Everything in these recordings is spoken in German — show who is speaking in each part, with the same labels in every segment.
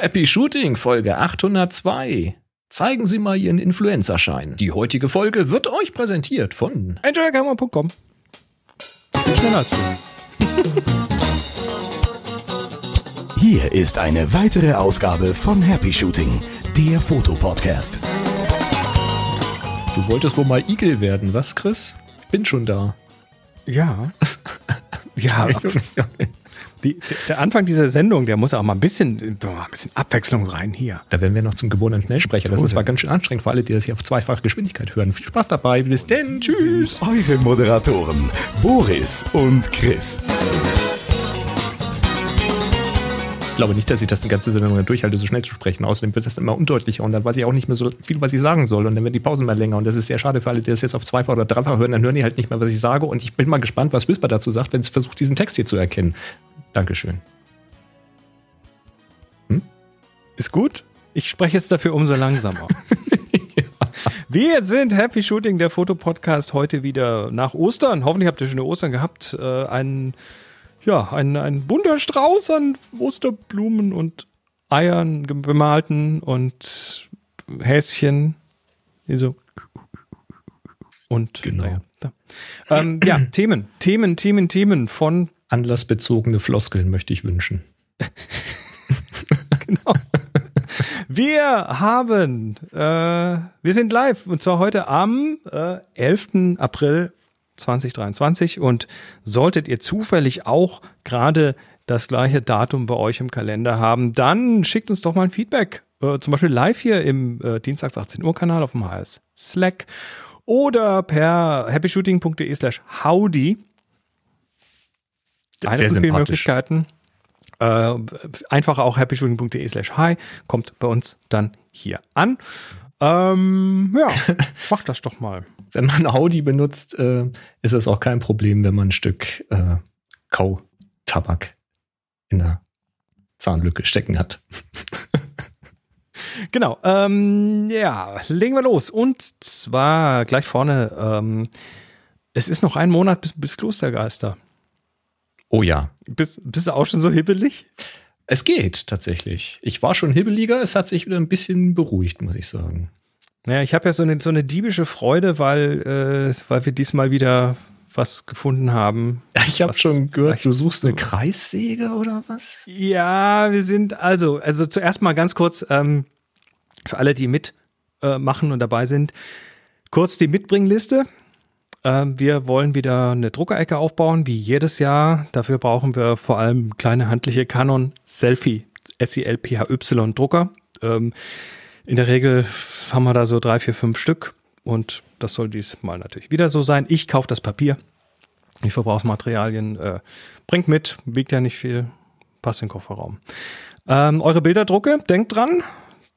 Speaker 1: Happy Shooting Folge 802. Zeigen Sie mal Ihren Influencerschein. Die heutige Folge wird euch präsentiert von
Speaker 2: enjoygamma.com. Schneller als du.
Speaker 3: Hier ist eine weitere Ausgabe von Happy Shooting, der Fotopodcast.
Speaker 1: Du wolltest wohl mal Igel werden, was, Chris? Bin schon da.
Speaker 2: Ja. ja. Die, der Anfang dieser Sendung, der muss auch mal ein bisschen, boah, ein bisschen Abwechslung rein hier.
Speaker 1: Da werden wir noch zum geborenen Schnellsprecher. Das ist zwar ganz schön anstrengend für alle, die das hier auf zweifache Geschwindigkeit hören. Viel Spaß dabei. Bis denn. Tschüss.
Speaker 3: Eure Moderatoren Boris und Chris.
Speaker 1: Ich glaube nicht, dass ich das die ganze Sendung durchhalte, so schnell zu sprechen. Außerdem wird das immer undeutlicher und dann weiß ich auch nicht mehr so viel, was ich sagen soll. Und dann werden die Pausen mal länger. Und das ist sehr schade für alle, die das jetzt auf zweifach oder dreifach hören. Dann hören die halt nicht mehr, was ich sage. Und ich bin mal gespannt, was Whisper dazu sagt, wenn es versucht, diesen Text hier zu erkennen. Dankeschön.
Speaker 2: Hm? Ist gut. Ich spreche jetzt dafür umso langsamer. Wir sind Happy Shooting, der Fotopodcast, heute wieder nach Ostern. Hoffentlich habt ihr schöne Ostern gehabt. Äh, ein, ja, ein, ein bunter Strauß an Osterblumen und Eiern bemalten und Häschen. So. Und
Speaker 1: genau.
Speaker 2: Naja, ähm, ja, Themen, Themen, Themen, Themen von
Speaker 1: anlassbezogene Floskeln möchte ich wünschen.
Speaker 2: genau. Wir haben, äh, wir sind live und zwar heute am äh, 11. April 2023 und solltet ihr zufällig auch gerade das gleiche Datum bei euch im Kalender haben, dann schickt uns doch mal ein Feedback. Äh, zum Beispiel live hier im äh, Dienstags 18 Uhr Kanal auf dem HS Slack oder per happyshooting.de slash howdy eine
Speaker 1: sehr
Speaker 2: von vielen Möglichkeiten. Äh, einfach auch happyshooting.de slash hi, kommt bei uns dann hier an. Ähm, ja, mach das doch mal.
Speaker 1: Wenn man Audi benutzt, äh, ist es auch kein Problem, wenn man ein Stück äh, Kautabak in der Zahnlücke stecken hat.
Speaker 2: genau. Ähm, ja, legen wir los. Und zwar gleich vorne. Ähm, es ist noch ein Monat bis, bis Klostergeister.
Speaker 1: Oh ja.
Speaker 2: Bist, bist du auch schon so hibbelig?
Speaker 1: Es geht tatsächlich. Ich war schon hibbeliger, es hat sich wieder ein bisschen beruhigt, muss ich sagen.
Speaker 2: Ja, ich habe ja so eine, so eine diebische Freude, weil, äh, weil wir diesmal wieder was gefunden haben.
Speaker 1: Ich habe schon gehört, du suchst eine Kreissäge oder was?
Speaker 2: Ja, wir sind also, also zuerst mal ganz kurz ähm, für alle, die mitmachen äh, und dabei sind, kurz die Mitbringliste. Ähm, wir wollen wieder eine Druckerecke aufbauen, wie jedes Jahr. Dafür brauchen wir vor allem kleine handliche Canon Selfie SELPHY Drucker. Ähm, in der Regel haben wir da so drei, vier, fünf Stück und das soll diesmal natürlich wieder so sein. Ich kaufe das Papier, die Verbrauchsmaterialien, äh, bringt mit, wiegt ja nicht viel, passt in den Kofferraum. Ähm, eure Bilderdrucke, denkt dran,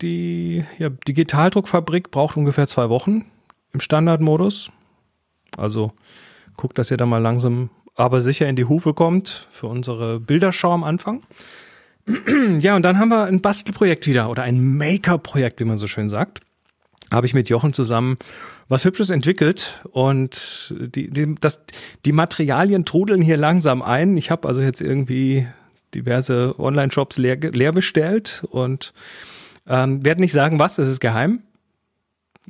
Speaker 2: die ja, Digitaldruckfabrik braucht ungefähr zwei Wochen im Standardmodus. Also guckt, dass ihr da mal langsam, aber sicher in die Hufe kommt für unsere Bilderschau am Anfang. ja, und dann haben wir ein Bastelprojekt wieder oder ein Maker-Projekt, wie man so schön sagt. Habe ich mit Jochen zusammen was Hübsches entwickelt und die, die, das, die Materialien trudeln hier langsam ein. Ich habe also jetzt irgendwie diverse Online-Shops leer, leer bestellt und ähm, werde nicht sagen, was, das ist geheim.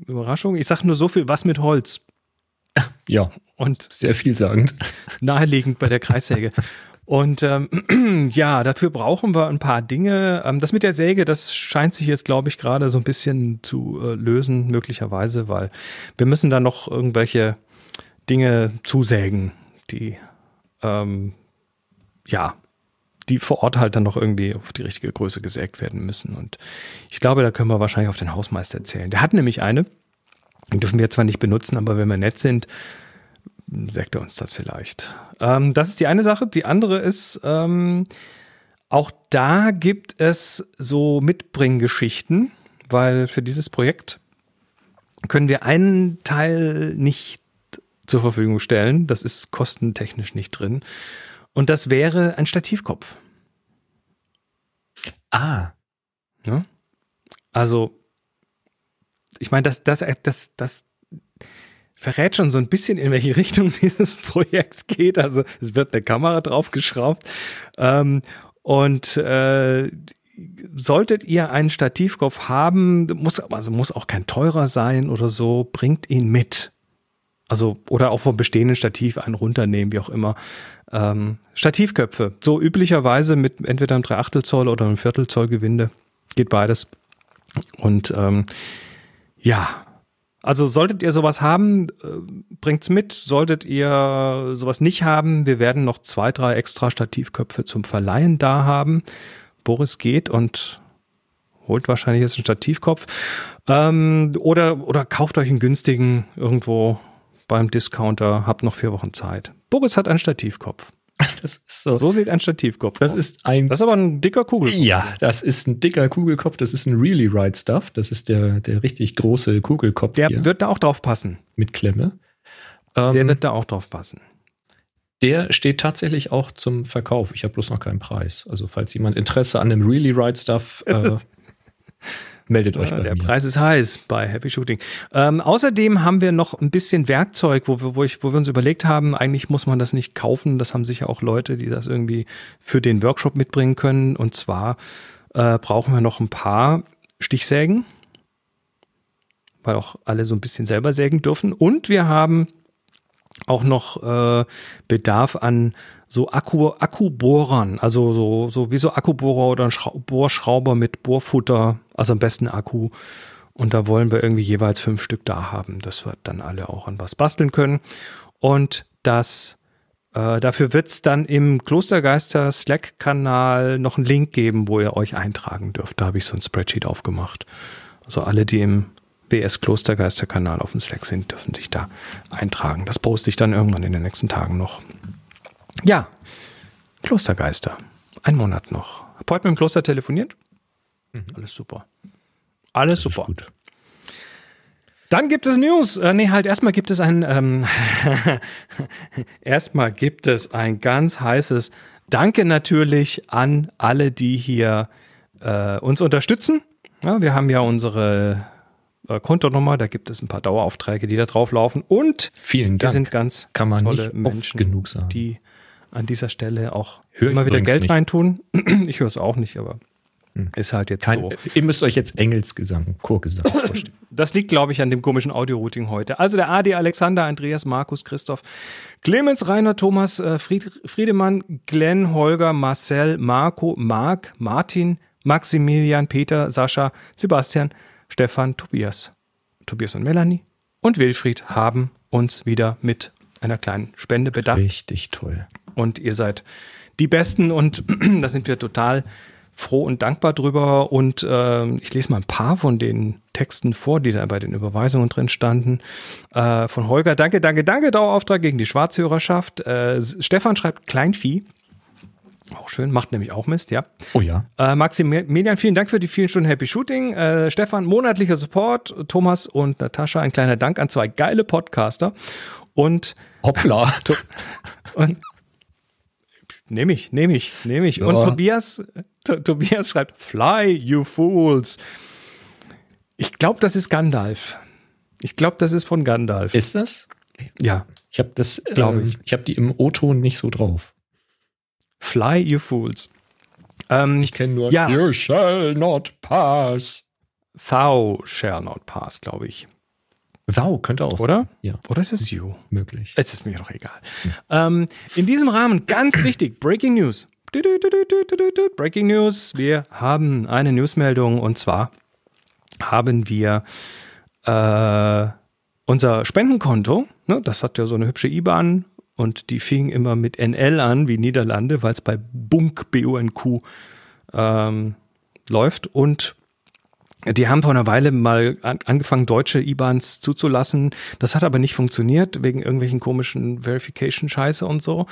Speaker 2: Überraschung. Ich sage nur so viel, was mit Holz.
Speaker 1: Ja. Und sehr vielsagend.
Speaker 2: Naheliegend bei der Kreissäge. Und ähm, ja, dafür brauchen wir ein paar Dinge. Ähm, das mit der Säge, das scheint sich jetzt, glaube ich, gerade so ein bisschen zu äh, lösen, möglicherweise, weil wir müssen da noch irgendwelche Dinge zusägen, die ähm, ja, die vor Ort halt dann noch irgendwie auf die richtige Größe gesägt werden müssen. Und ich glaube, da können wir wahrscheinlich auf den Hausmeister erzählen. Der hat nämlich eine, die dürfen wir zwar nicht benutzen, aber wenn wir nett sind, sagt er uns das vielleicht. Ähm, das ist die eine Sache. Die andere ist, ähm, auch da gibt es so Mitbringgeschichten, weil für dieses Projekt können wir einen Teil nicht zur Verfügung stellen. Das ist kostentechnisch nicht drin. Und das wäre ein Stativkopf.
Speaker 1: Ah.
Speaker 2: Ja? Also, ich meine, das, das, das, das verrät schon so ein bisschen, in welche Richtung dieses Projekt geht. Also es wird eine Kamera draufgeschraubt. Ähm, und äh, solltet ihr einen Stativkopf haben, muss, also muss auch kein teurer sein oder so, bringt ihn mit. Also, oder auch vom bestehenden Stativ einen runternehmen, wie auch immer. Ähm, Stativköpfe, so üblicherweise mit entweder einem Dreiachtel Zoll oder einem Viertel Zoll Gewinde. Geht beides. Und ähm, ja, also solltet ihr sowas haben, äh, bringt's mit. Solltet ihr sowas nicht haben, wir werden noch zwei, drei extra Stativköpfe zum Verleihen da haben. Boris geht und holt wahrscheinlich jetzt einen Stativkopf. Ähm, oder, oder kauft euch einen günstigen irgendwo beim Discounter, habt noch vier Wochen Zeit. Boris hat einen Stativkopf.
Speaker 1: Das ist so.
Speaker 2: So sieht ein Stativkopf
Speaker 1: Das
Speaker 2: aus.
Speaker 1: ist ein.
Speaker 2: Das ist aber ein dicker Kugel.
Speaker 1: ja, das ist ein dicker Kugelkopf. Das ist ein Really Right Stuff. Das ist der, der richtig große Kugelkopf
Speaker 2: Der
Speaker 1: hier
Speaker 2: wird da auch drauf passen.
Speaker 1: mit Klemme. Ähm,
Speaker 2: Der wird da auch drauf passen.
Speaker 1: Der steht tatsächlich auch zum Verkauf. Ich habe bloß noch keinen Preis. Also falls jemand Interesse an dem Really Right Stuff äh,
Speaker 2: Das-
Speaker 1: meldet euch
Speaker 2: Ja,
Speaker 1: bei
Speaker 2: der
Speaker 1: mir.
Speaker 2: Preis ist heiß bei Happy Shooting. Ähm, außerdem haben wir noch ein bisschen Werkzeug, wo wir, wo, ich, wo wir uns überlegt haben, eigentlich muss man das nicht kaufen. Das haben sicher auch Leute, die das irgendwie für den Workshop mitbringen können. Und zwar äh, brauchen wir noch ein paar Stichsägen, weil auch alle so ein bisschen selber sägen dürfen. Und wir haben auch noch äh, Bedarf an so Akku, Akkubohrern, also so, so wie so Akkubohrer oder ein Schrau Bohrschrauber mit Bohrfutter, also am besten Akku. Und da wollen wir irgendwie jeweils fünf Stück da haben, dass wir dann alle auch an was basteln können. Und das äh, dafür wird es dann im Klostergeister Slack-Kanal noch einen Link geben, wo ihr euch eintragen dürft. Da habe ich so ein Spreadsheet aufgemacht. Also alle, die im BS Klostergeister Kanal auf dem Slack sind, dürfen sich da eintragen. Das poste ich dann irgendwann in den nächsten Tagen noch. Ja, Klostergeister. Ein Monat noch. Hab heute mit dem Kloster telefoniert. Alles super. Alles super.
Speaker 1: Gut.
Speaker 2: Dann gibt es News. Äh, nee, halt erstmal gibt es ein ähm, erstmal gibt es ein ganz heißes Danke natürlich an alle, die hier äh, uns unterstützen. Ja, wir haben ja unsere äh, Kontonummer, da gibt es ein paar Daueraufträge, die da drauf laufen und
Speaker 1: Vielen
Speaker 2: wir
Speaker 1: Dank.
Speaker 2: sind ganz
Speaker 1: Kann man
Speaker 2: tolle
Speaker 1: nicht
Speaker 2: Menschen,
Speaker 1: genug sagen.
Speaker 2: die an dieser Stelle auch
Speaker 1: Hör
Speaker 2: immer wieder Geld
Speaker 1: nicht.
Speaker 2: reintun. ich höre es auch nicht, aber
Speaker 1: Hm.
Speaker 2: ist halt jetzt
Speaker 1: Kein,
Speaker 2: so.
Speaker 1: Ihr müsst euch jetzt Engelsgesang, Chorgesang vorstellen.
Speaker 2: Das liegt, glaube ich, an dem komischen Audio-Routing heute. Also der AD, Alexander, Andreas, Markus, Christoph, Clemens, Rainer, Thomas, äh, Fried, Friedemann, Glenn, Holger, Marcel, Marco, Marc, Martin, Maximilian, Peter, Sascha, Sebastian, Stefan, Tobias. Tobias und Melanie und Wilfried haben uns wieder mit einer kleinen Spende bedacht
Speaker 1: Richtig toll.
Speaker 2: Und ihr seid die Besten und da sind wir total froh und dankbar drüber und ähm, ich lese mal ein paar von den Texten vor, die da bei den Überweisungen drin standen. Äh, von Holger, danke, danke, danke, Dauerauftrag gegen die Schwarzhörerschaft. Äh, Stefan schreibt Kleinvieh. Auch schön, macht nämlich auch Mist, ja.
Speaker 1: Oh ja.
Speaker 2: Äh, Maximilian, vielen Dank für die vielen Stunden Happy Shooting. Äh, Stefan, monatlicher Support. Thomas und Natascha, ein kleiner Dank an zwei geile Podcaster. Und
Speaker 1: Hoppla.
Speaker 2: und nehme ich, nehme ich, nehme ich. Und
Speaker 1: Ja.
Speaker 2: Tobias, to, Tobias schreibt, Fly, you fools. Ich glaube, das ist Gandalf. Ich glaube, das ist von Gandalf.
Speaker 1: Ist das?
Speaker 2: ja,
Speaker 1: Ich habe das,
Speaker 2: Glaube
Speaker 1: äh,
Speaker 2: ich.
Speaker 1: Ich habe die im O-Ton nicht so drauf.
Speaker 2: Fly, you fools. Ähm,
Speaker 1: Ich kenne nur
Speaker 2: Ja.
Speaker 1: You shall not pass.
Speaker 2: Thou shall not pass, glaube ich.
Speaker 1: Thou könnte auch
Speaker 2: Oder?
Speaker 1: sein. Ja,
Speaker 2: Oder ist es you?
Speaker 1: möglich.
Speaker 2: Es ist mir doch egal. Ähm, in diesem Rahmen ganz wichtig, Breaking News. Breaking News. Wir haben eine Newsmeldung und zwar haben wir äh, unser Spendenkonto. Ne, das hat ja so eine hübsche IBAN und die fing immer mit NL an, wie Niederlande, weil es bei Bunk, B-U-N-Q, ähm, läuft und die haben vor einer Weile mal an, angefangen, deutsche IBANs zuzulassen. Das hat aber nicht funktioniert, wegen irgendwelchen komischen Verification-Scheiße und so.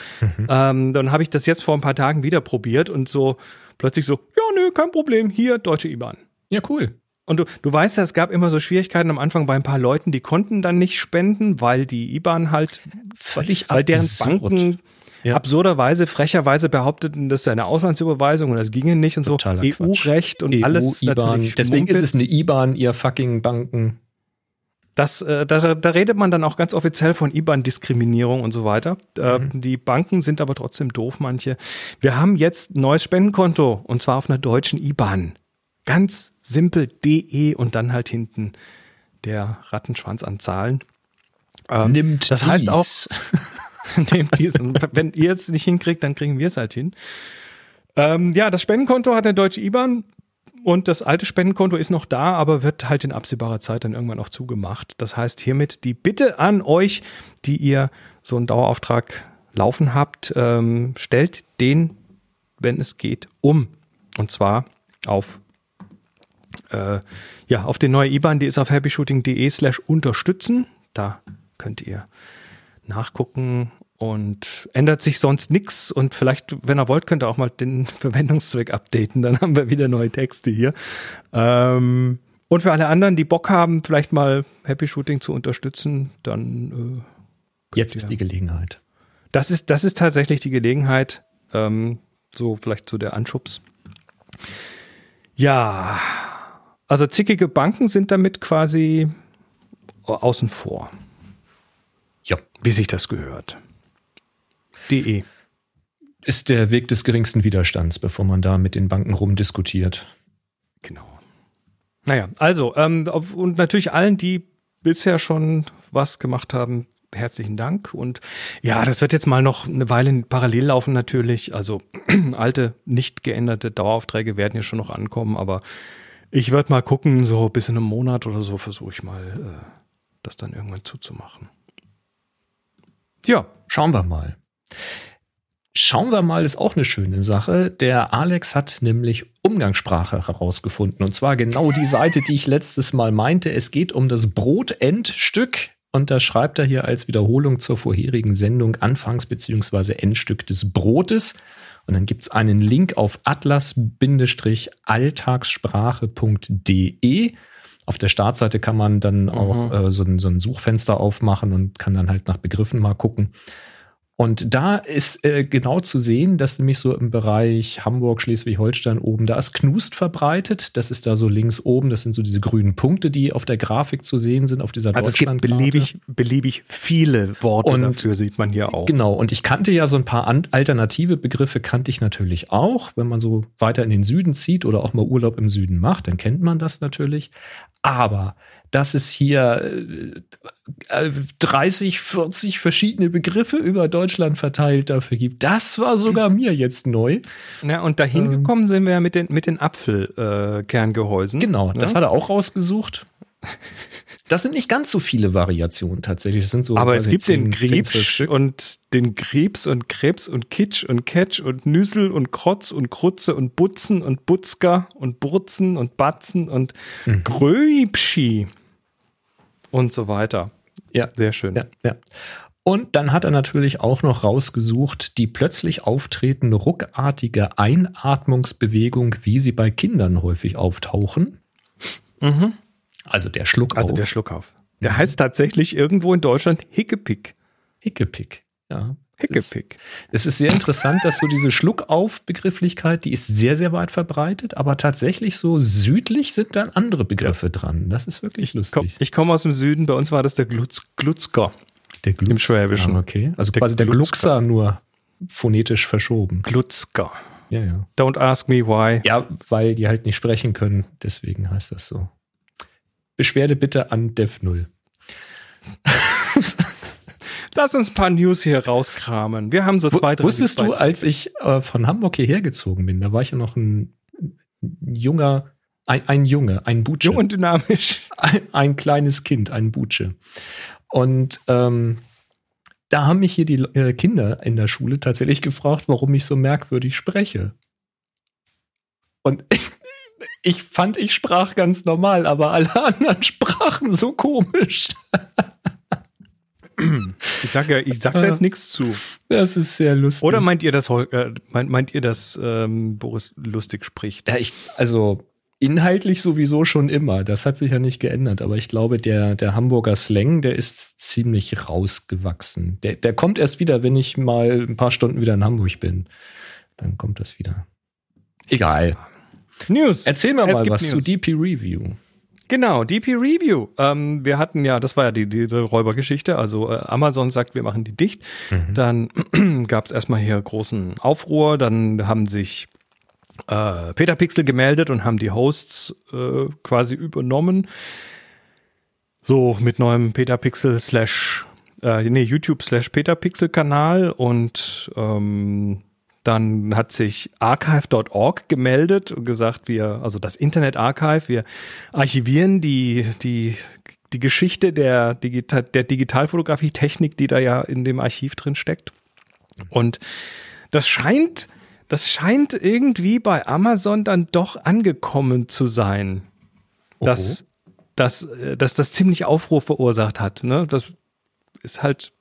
Speaker 2: Ähm, dann habe ich das jetzt vor ein paar Tagen wieder probiert und so plötzlich so, ja, nö, kein Problem, hier deutsche IBAN.
Speaker 1: Ja, cool.
Speaker 2: Und du, du weißt ja, es gab immer so Schwierigkeiten am Anfang bei ein paar Leuten, die konnten dann nicht spenden, weil die IBAN halt,
Speaker 1: Völlig
Speaker 2: weil deren. Banken
Speaker 1: Ja.
Speaker 2: absurderweise, frecherweise behaupteten, das sei eine Auslandsüberweisung und das ginge nicht und so.
Speaker 1: Totaler Quatsch.
Speaker 2: EU-Recht und
Speaker 1: EU,
Speaker 2: alles natürlich
Speaker 1: Deswegen ist es
Speaker 2: Mumpitz.
Speaker 1: eine IBAN, ihr fucking Banken.
Speaker 2: das, äh, da, da redet man dann auch ganz offiziell von IBAN-Diskriminierung und so weiter. Äh,
Speaker 1: Mhm.
Speaker 2: Die Banken sind aber trotzdem doof, manche. Wir haben jetzt ein neues Spendenkonto und zwar auf einer deutschen IBAN. Ganz simpel DE und dann halt hinten der Rattenschwanz an Zahlen. Ähm,
Speaker 1: Nimmt
Speaker 2: das heißt auch,
Speaker 1: dies.
Speaker 2: Nehmt diesen. Wenn ihr es nicht hinkriegt, dann kriegen wir es halt hin. Ähm, ja, das Spendenkonto hat eine deutsche IBAN und das alte Spendenkonto ist noch da, aber wird halt in absehbarer Zeit dann irgendwann auch zugemacht. Das heißt hiermit die Bitte an euch, die ihr so einen Dauerauftrag laufen habt, ähm, stellt den, wenn es geht, um. Und zwar auf äh, ja, auf die neue IBAN, die ist auf happyshooting.de slash unterstützen. Da könnt ihr nachgucken und ändert sich sonst nichts. Und vielleicht, wenn ihr wollt, könnt ihr auch mal den Verwendungszweck updaten. Dann haben wir wieder neue Texte hier. Ähm, und für alle anderen, die Bock haben, vielleicht mal Happy Shooting zu unterstützen, dann äh,
Speaker 1: Jetzt ist die Gelegenheit.
Speaker 2: das ist, das ist tatsächlich die Gelegenheit, ähm, so vielleicht so der Anschubs. Ja, also zickige Banken sind damit quasi außen vor,
Speaker 1: Ja.
Speaker 2: wie sich das gehört. DE.
Speaker 1: Ist der Weg des geringsten Widerstands, bevor man da mit den Banken rumdiskutiert.
Speaker 2: Genau. Naja, also, ähm, auf- und natürlich allen, die bisher schon was gemacht haben, herzlichen Dank. Und ja, das wird jetzt mal noch eine Weile parallel laufen natürlich. Also alte, nicht geänderte Daueraufträge werden ja schon noch ankommen, aber ich werde mal gucken, so bis in einem Monat oder so versuche ich mal, äh, das dann irgendwann zuzumachen. Ja,
Speaker 1: Schauen wir mal. Schauen wir mal ist auch eine schöne Sache. Der Alex hat nämlich Umgangssprache herausgefunden. Und zwar genau die Seite, die ich letztes Mal meinte. Es geht um das Brotendstück. Und da schreibt er hier als Wiederholung zur vorherigen Sendung Anfangs- bzw. Endstück des Brotes. Und dann gibt es einen Link auf atlas-alltagssprache.de. Auf der Startseite kann man dann auch äh, so, ein, so ein Suchfenster aufmachen und kann dann halt nach Begriffen mal gucken. Und da ist äh, genau zu sehen, dass nämlich so im Bereich Hamburg, Schleswig-Holstein oben, da ist Knust verbreitet. Das ist da so links oben. Das sind so diese grünen Punkte, die auf der Grafik zu sehen sind, auf dieser
Speaker 2: also es gibt beliebig, beliebig viele Worte
Speaker 1: Und-
Speaker 2: dafür, sieht man hier auch.
Speaker 1: Genau, und ich kannte ja so ein paar alternative Begriffe, kannte ich natürlich auch. Wenn man so weiter in den Süden zieht oder auch mal Urlaub im Süden macht, dann kennt man das natürlich. Aber dass es hier äh, 30, 40 verschiedene Begriffe über Deutschland verteilt dafür gibt, das war sogar mir jetzt neu.
Speaker 2: Ja, und dahin
Speaker 1: Ähm.
Speaker 2: gekommen sind wir ja mit den, mit den Apfelkerngehäusen. Äh.
Speaker 1: Genau, das
Speaker 2: Ja?
Speaker 1: hat er auch rausgesucht. Das sind nicht ganz so viele Variationen tatsächlich. Das sind so
Speaker 2: Aber es gibt den
Speaker 1: 10, 10, 12
Speaker 2: Griebsch
Speaker 1: Stück.
Speaker 2: und den Griebs und Krebs und Kitsch und Ketsch und Nüsel und Krotz und Krutze und Butzen und Butzker und Burzen und Batzen und
Speaker 1: Mhm.
Speaker 2: Gröbschi und so weiter.
Speaker 1: Ja,
Speaker 2: Sehr schön.
Speaker 1: Ja, ja. Und dann hat er natürlich auch noch rausgesucht, die plötzlich auftretende ruckartige Einatmungsbewegung, wie sie bei Kindern häufig auftauchen.
Speaker 2: Mhm.
Speaker 1: Also der Schluck
Speaker 2: Also
Speaker 1: auf.
Speaker 2: der Schluckauf. Der heißt tatsächlich irgendwo in Deutschland Hickepick.
Speaker 1: Hickepick. Ja.
Speaker 2: Hickepick.
Speaker 1: Es ist sehr interessant, dass so diese Schluckauf-Begrifflichkeit, die ist sehr, sehr weit verbreitet, aber tatsächlich so südlich sind dann andere Begriffe dran. Das ist wirklich
Speaker 2: Komm,
Speaker 1: lustig.
Speaker 2: ich komme aus dem Süden, bei uns war das der Glutz, Glutzker.
Speaker 1: Der Glux-
Speaker 2: im Schwäbischen.
Speaker 1: Ah, okay. Also
Speaker 2: Der
Speaker 1: quasi der
Speaker 2: Glutzker.
Speaker 1: Gluckser nur phonetisch verschoben.
Speaker 2: Glutzker.
Speaker 1: Ja, ja.
Speaker 2: Don't ask me why.
Speaker 1: Ja, weil die halt nicht sprechen können. Deswegen heißt das so. Beschwerde bitte an Dev0.
Speaker 2: Lass uns ein paar News hier rauskramen. Wir haben so zwei, drei.
Speaker 1: Wusstest du, als ich äh, von Hamburg hierher gezogen bin, da war ich ja noch ein, ein junger, ein, ein Junge, ein Butsche.
Speaker 2: Jung und dynamisch.
Speaker 1: ein, ein kleines Kind, ein Butsche. Und ähm, da haben mich hier die äh, Kinder in der Schule tatsächlich gefragt, warum ich so merkwürdig spreche. Und ich fand, ich sprach ganz normal, aber alle anderen sprachen so komisch.
Speaker 2: Ich sag ja, ich sag da jetzt nichts zu.
Speaker 1: Das ist sehr lustig.
Speaker 2: Oder meint ihr, dass äh, meint, meint ihr, dass ähm, Boris lustig spricht?
Speaker 1: Ja, ich, also inhaltlich sowieso schon immer. Das hat sich ja nicht geändert. Aber ich glaube, der, der Hamburger Slang, der ist ziemlich rausgewachsen. Der, der kommt erst wieder, wenn ich mal ein paar Stunden wieder in Hamburg bin. Dann kommt das wieder. Egal.
Speaker 2: News.
Speaker 1: Erzähl mir
Speaker 2: Es
Speaker 1: mal
Speaker 2: gibt
Speaker 1: was zu
Speaker 2: News.
Speaker 1: DP Review.
Speaker 2: Genau, DP Review. Ähm, wir hatten ja, das war ja die, die, Räubergeschichte. Also äh, Amazon sagt, wir machen die dicht. Mhm. Dann gab es erstmal hier großen Aufruhr. Dann haben sich äh, Peter Pixel gemeldet und haben die Hosts äh, quasi übernommen. So mit neuem Peter Pixel slash, äh, nee, YouTube slash Peter Pixel Kanal und ähm, dann hat sich archive.org gemeldet und gesagt, wir, also das Internet Archive, wir archivieren die, die, die Geschichte der, Digital, der Digitalfotografie-Technik, die da ja in dem Archiv drin steckt. Und das scheint, das scheint irgendwie bei Amazon dann doch angekommen zu sein, dass, dass, dass das ziemlich Aufruhr verursacht hat. Ne? Das ist halt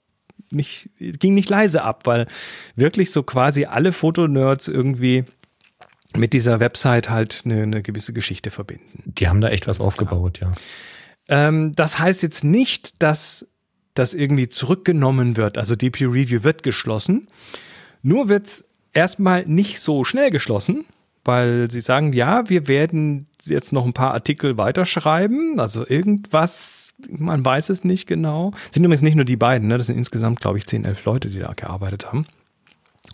Speaker 2: nicht, ging nicht leise ab, weil wirklich so quasi alle Fotonerds irgendwie mit dieser Website halt eine, eine gewisse Geschichte verbinden.
Speaker 1: Die haben da echt was aufgebaut, ja.
Speaker 2: Ähm, das heißt jetzt nicht, dass das irgendwie zurückgenommen wird. Also DP Review wird geschlossen. Nur wird es erstmal nicht so schnell geschlossen, weil sie sagen, ja, wir werden jetzt noch ein paar Artikel weiterschreiben, also irgendwas, man weiß es nicht genau. Sind übrigens nicht nur die beiden, ne? das sind insgesamt, glaube ich, 10, 11 Leute, die da gearbeitet haben.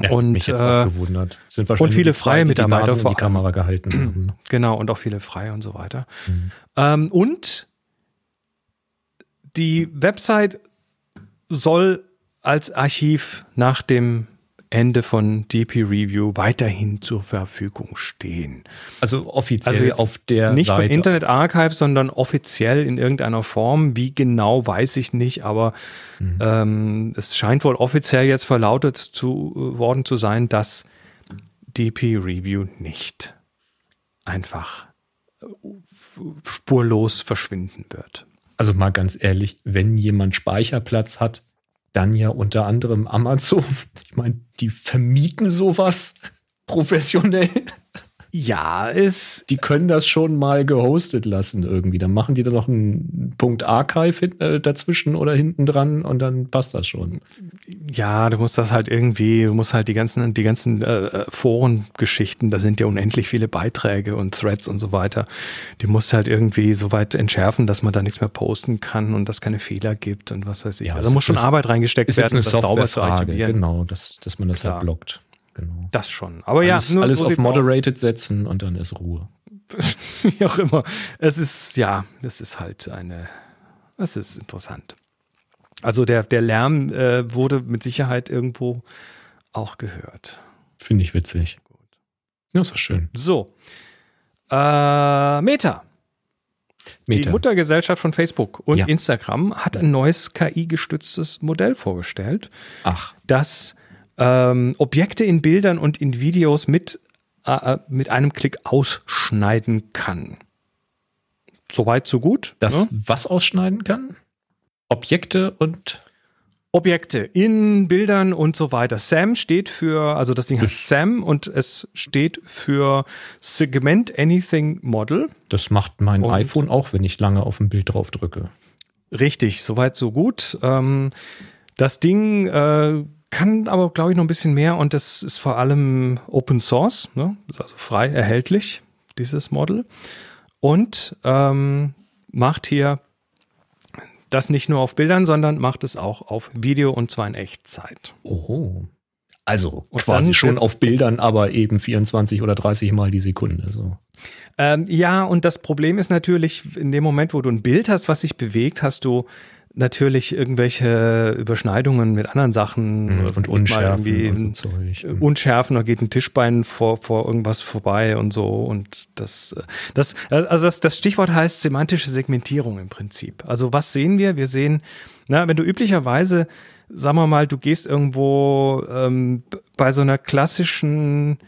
Speaker 1: Ja, und mich jetzt äh, gewundert.
Speaker 2: Sind wahrscheinlich und viele freie Mitarbeiter
Speaker 1: vor die Kamera gehalten haben. Ne?
Speaker 2: Genau, und auch viele freie und so weiter. Mhm. Ähm, und die Website soll als Archiv nach dem Ende von DP Review weiterhin zur Verfügung stehen.
Speaker 1: Also offiziell also auf der
Speaker 2: nicht
Speaker 1: Seite.
Speaker 2: Nicht von Internet Archive, sondern offiziell in irgendeiner Form. Wie genau, weiß ich nicht, aber mhm. ähm, es scheint wohl offiziell jetzt verlautet zu worden zu sein, dass DP Review nicht einfach spurlos verschwinden wird.
Speaker 1: Also mal ganz ehrlich, wenn jemand Speicherplatz hat, dann ja unter anderem Amazon. Ich meine, die vermieten sowas professionell.
Speaker 2: Ja, ist.
Speaker 1: Die können das schon mal gehostet lassen irgendwie. Dann machen die da noch einen Punkt Archive äh, dazwischen oder hinten dran und dann passt das schon.
Speaker 2: Ja, du musst das halt irgendwie, du musst halt die ganzen, die ganzen äh, äh, Forengeschichten, da sind ja unendlich viele Beiträge und Threads und so weiter. Die musst halt irgendwie so weit entschärfen, dass man da nichts mehr posten kann und dass keine Fehler gibt und was weiß ich.
Speaker 1: Ja, also muss schon Arbeit reingesteckt
Speaker 2: ist
Speaker 1: werden,
Speaker 2: das sauber zu archivieren.
Speaker 1: Genau, dass, dass man das Klar. halt blockt. Genau.
Speaker 2: Das schon. Aber
Speaker 1: alles,
Speaker 2: ja,
Speaker 1: alles auf moderated aus. setzen und dann ist Ruhe.
Speaker 2: Wie auch immer. Es ist, ja, es ist halt eine, es ist interessant. Also der, der Lärm äh, wurde mit Sicherheit irgendwo auch gehört.
Speaker 1: Finde ich witzig. Gut. Ja, ist doch schön.
Speaker 2: So. Äh, Meta. Meta. Die Muttergesellschaft von Facebook und ja. Instagram hat ein neues KI-gestütztes Modell vorgestellt.
Speaker 1: Ach.
Speaker 2: Das ähm, Objekte in Bildern und in Videos mit, äh, äh, mit einem Klick ausschneiden kann. Soweit, so gut.
Speaker 1: Das ne? was ausschneiden kann? Objekte und
Speaker 2: Objekte in Bildern und so weiter. SAM steht für, also das Ding heißt SAM und es steht für Segment Anything Model.
Speaker 1: Das macht mein und iPhone auch, wenn ich lange auf ein Bild drauf drücke.
Speaker 2: Richtig, soweit so gut. Ähm, das Ding äh, kann aber, glaube ich, noch ein bisschen mehr und das ist vor allem Open Source, ne? ist also frei erhältlich, dieses Model. Und ähm, macht hier das nicht nur auf Bildern, sondern macht es auch auf Video und zwar in Echtzeit.
Speaker 1: Oh. Also und quasi schon auf Bildern, aber eben 24 oder 30 Mal die Sekunde. So.
Speaker 2: Ähm, ja, und das Problem ist natürlich, in dem Moment, wo du ein Bild hast, was sich bewegt, hast du natürlich irgendwelche Überschneidungen mit anderen Sachen
Speaker 1: mhm, und Unschärfen und so Zeug.
Speaker 2: Mhm. Unschärfen, da geht ein Tischbein vor, vor irgendwas vorbei und so und das, das, also das, das Stichwort heißt semantische Segmentierung im Prinzip. Also was sehen wir? Wir sehen, na, wenn du üblicherweise, sagen wir mal, du gehst irgendwo ähm, bei so einer klassischen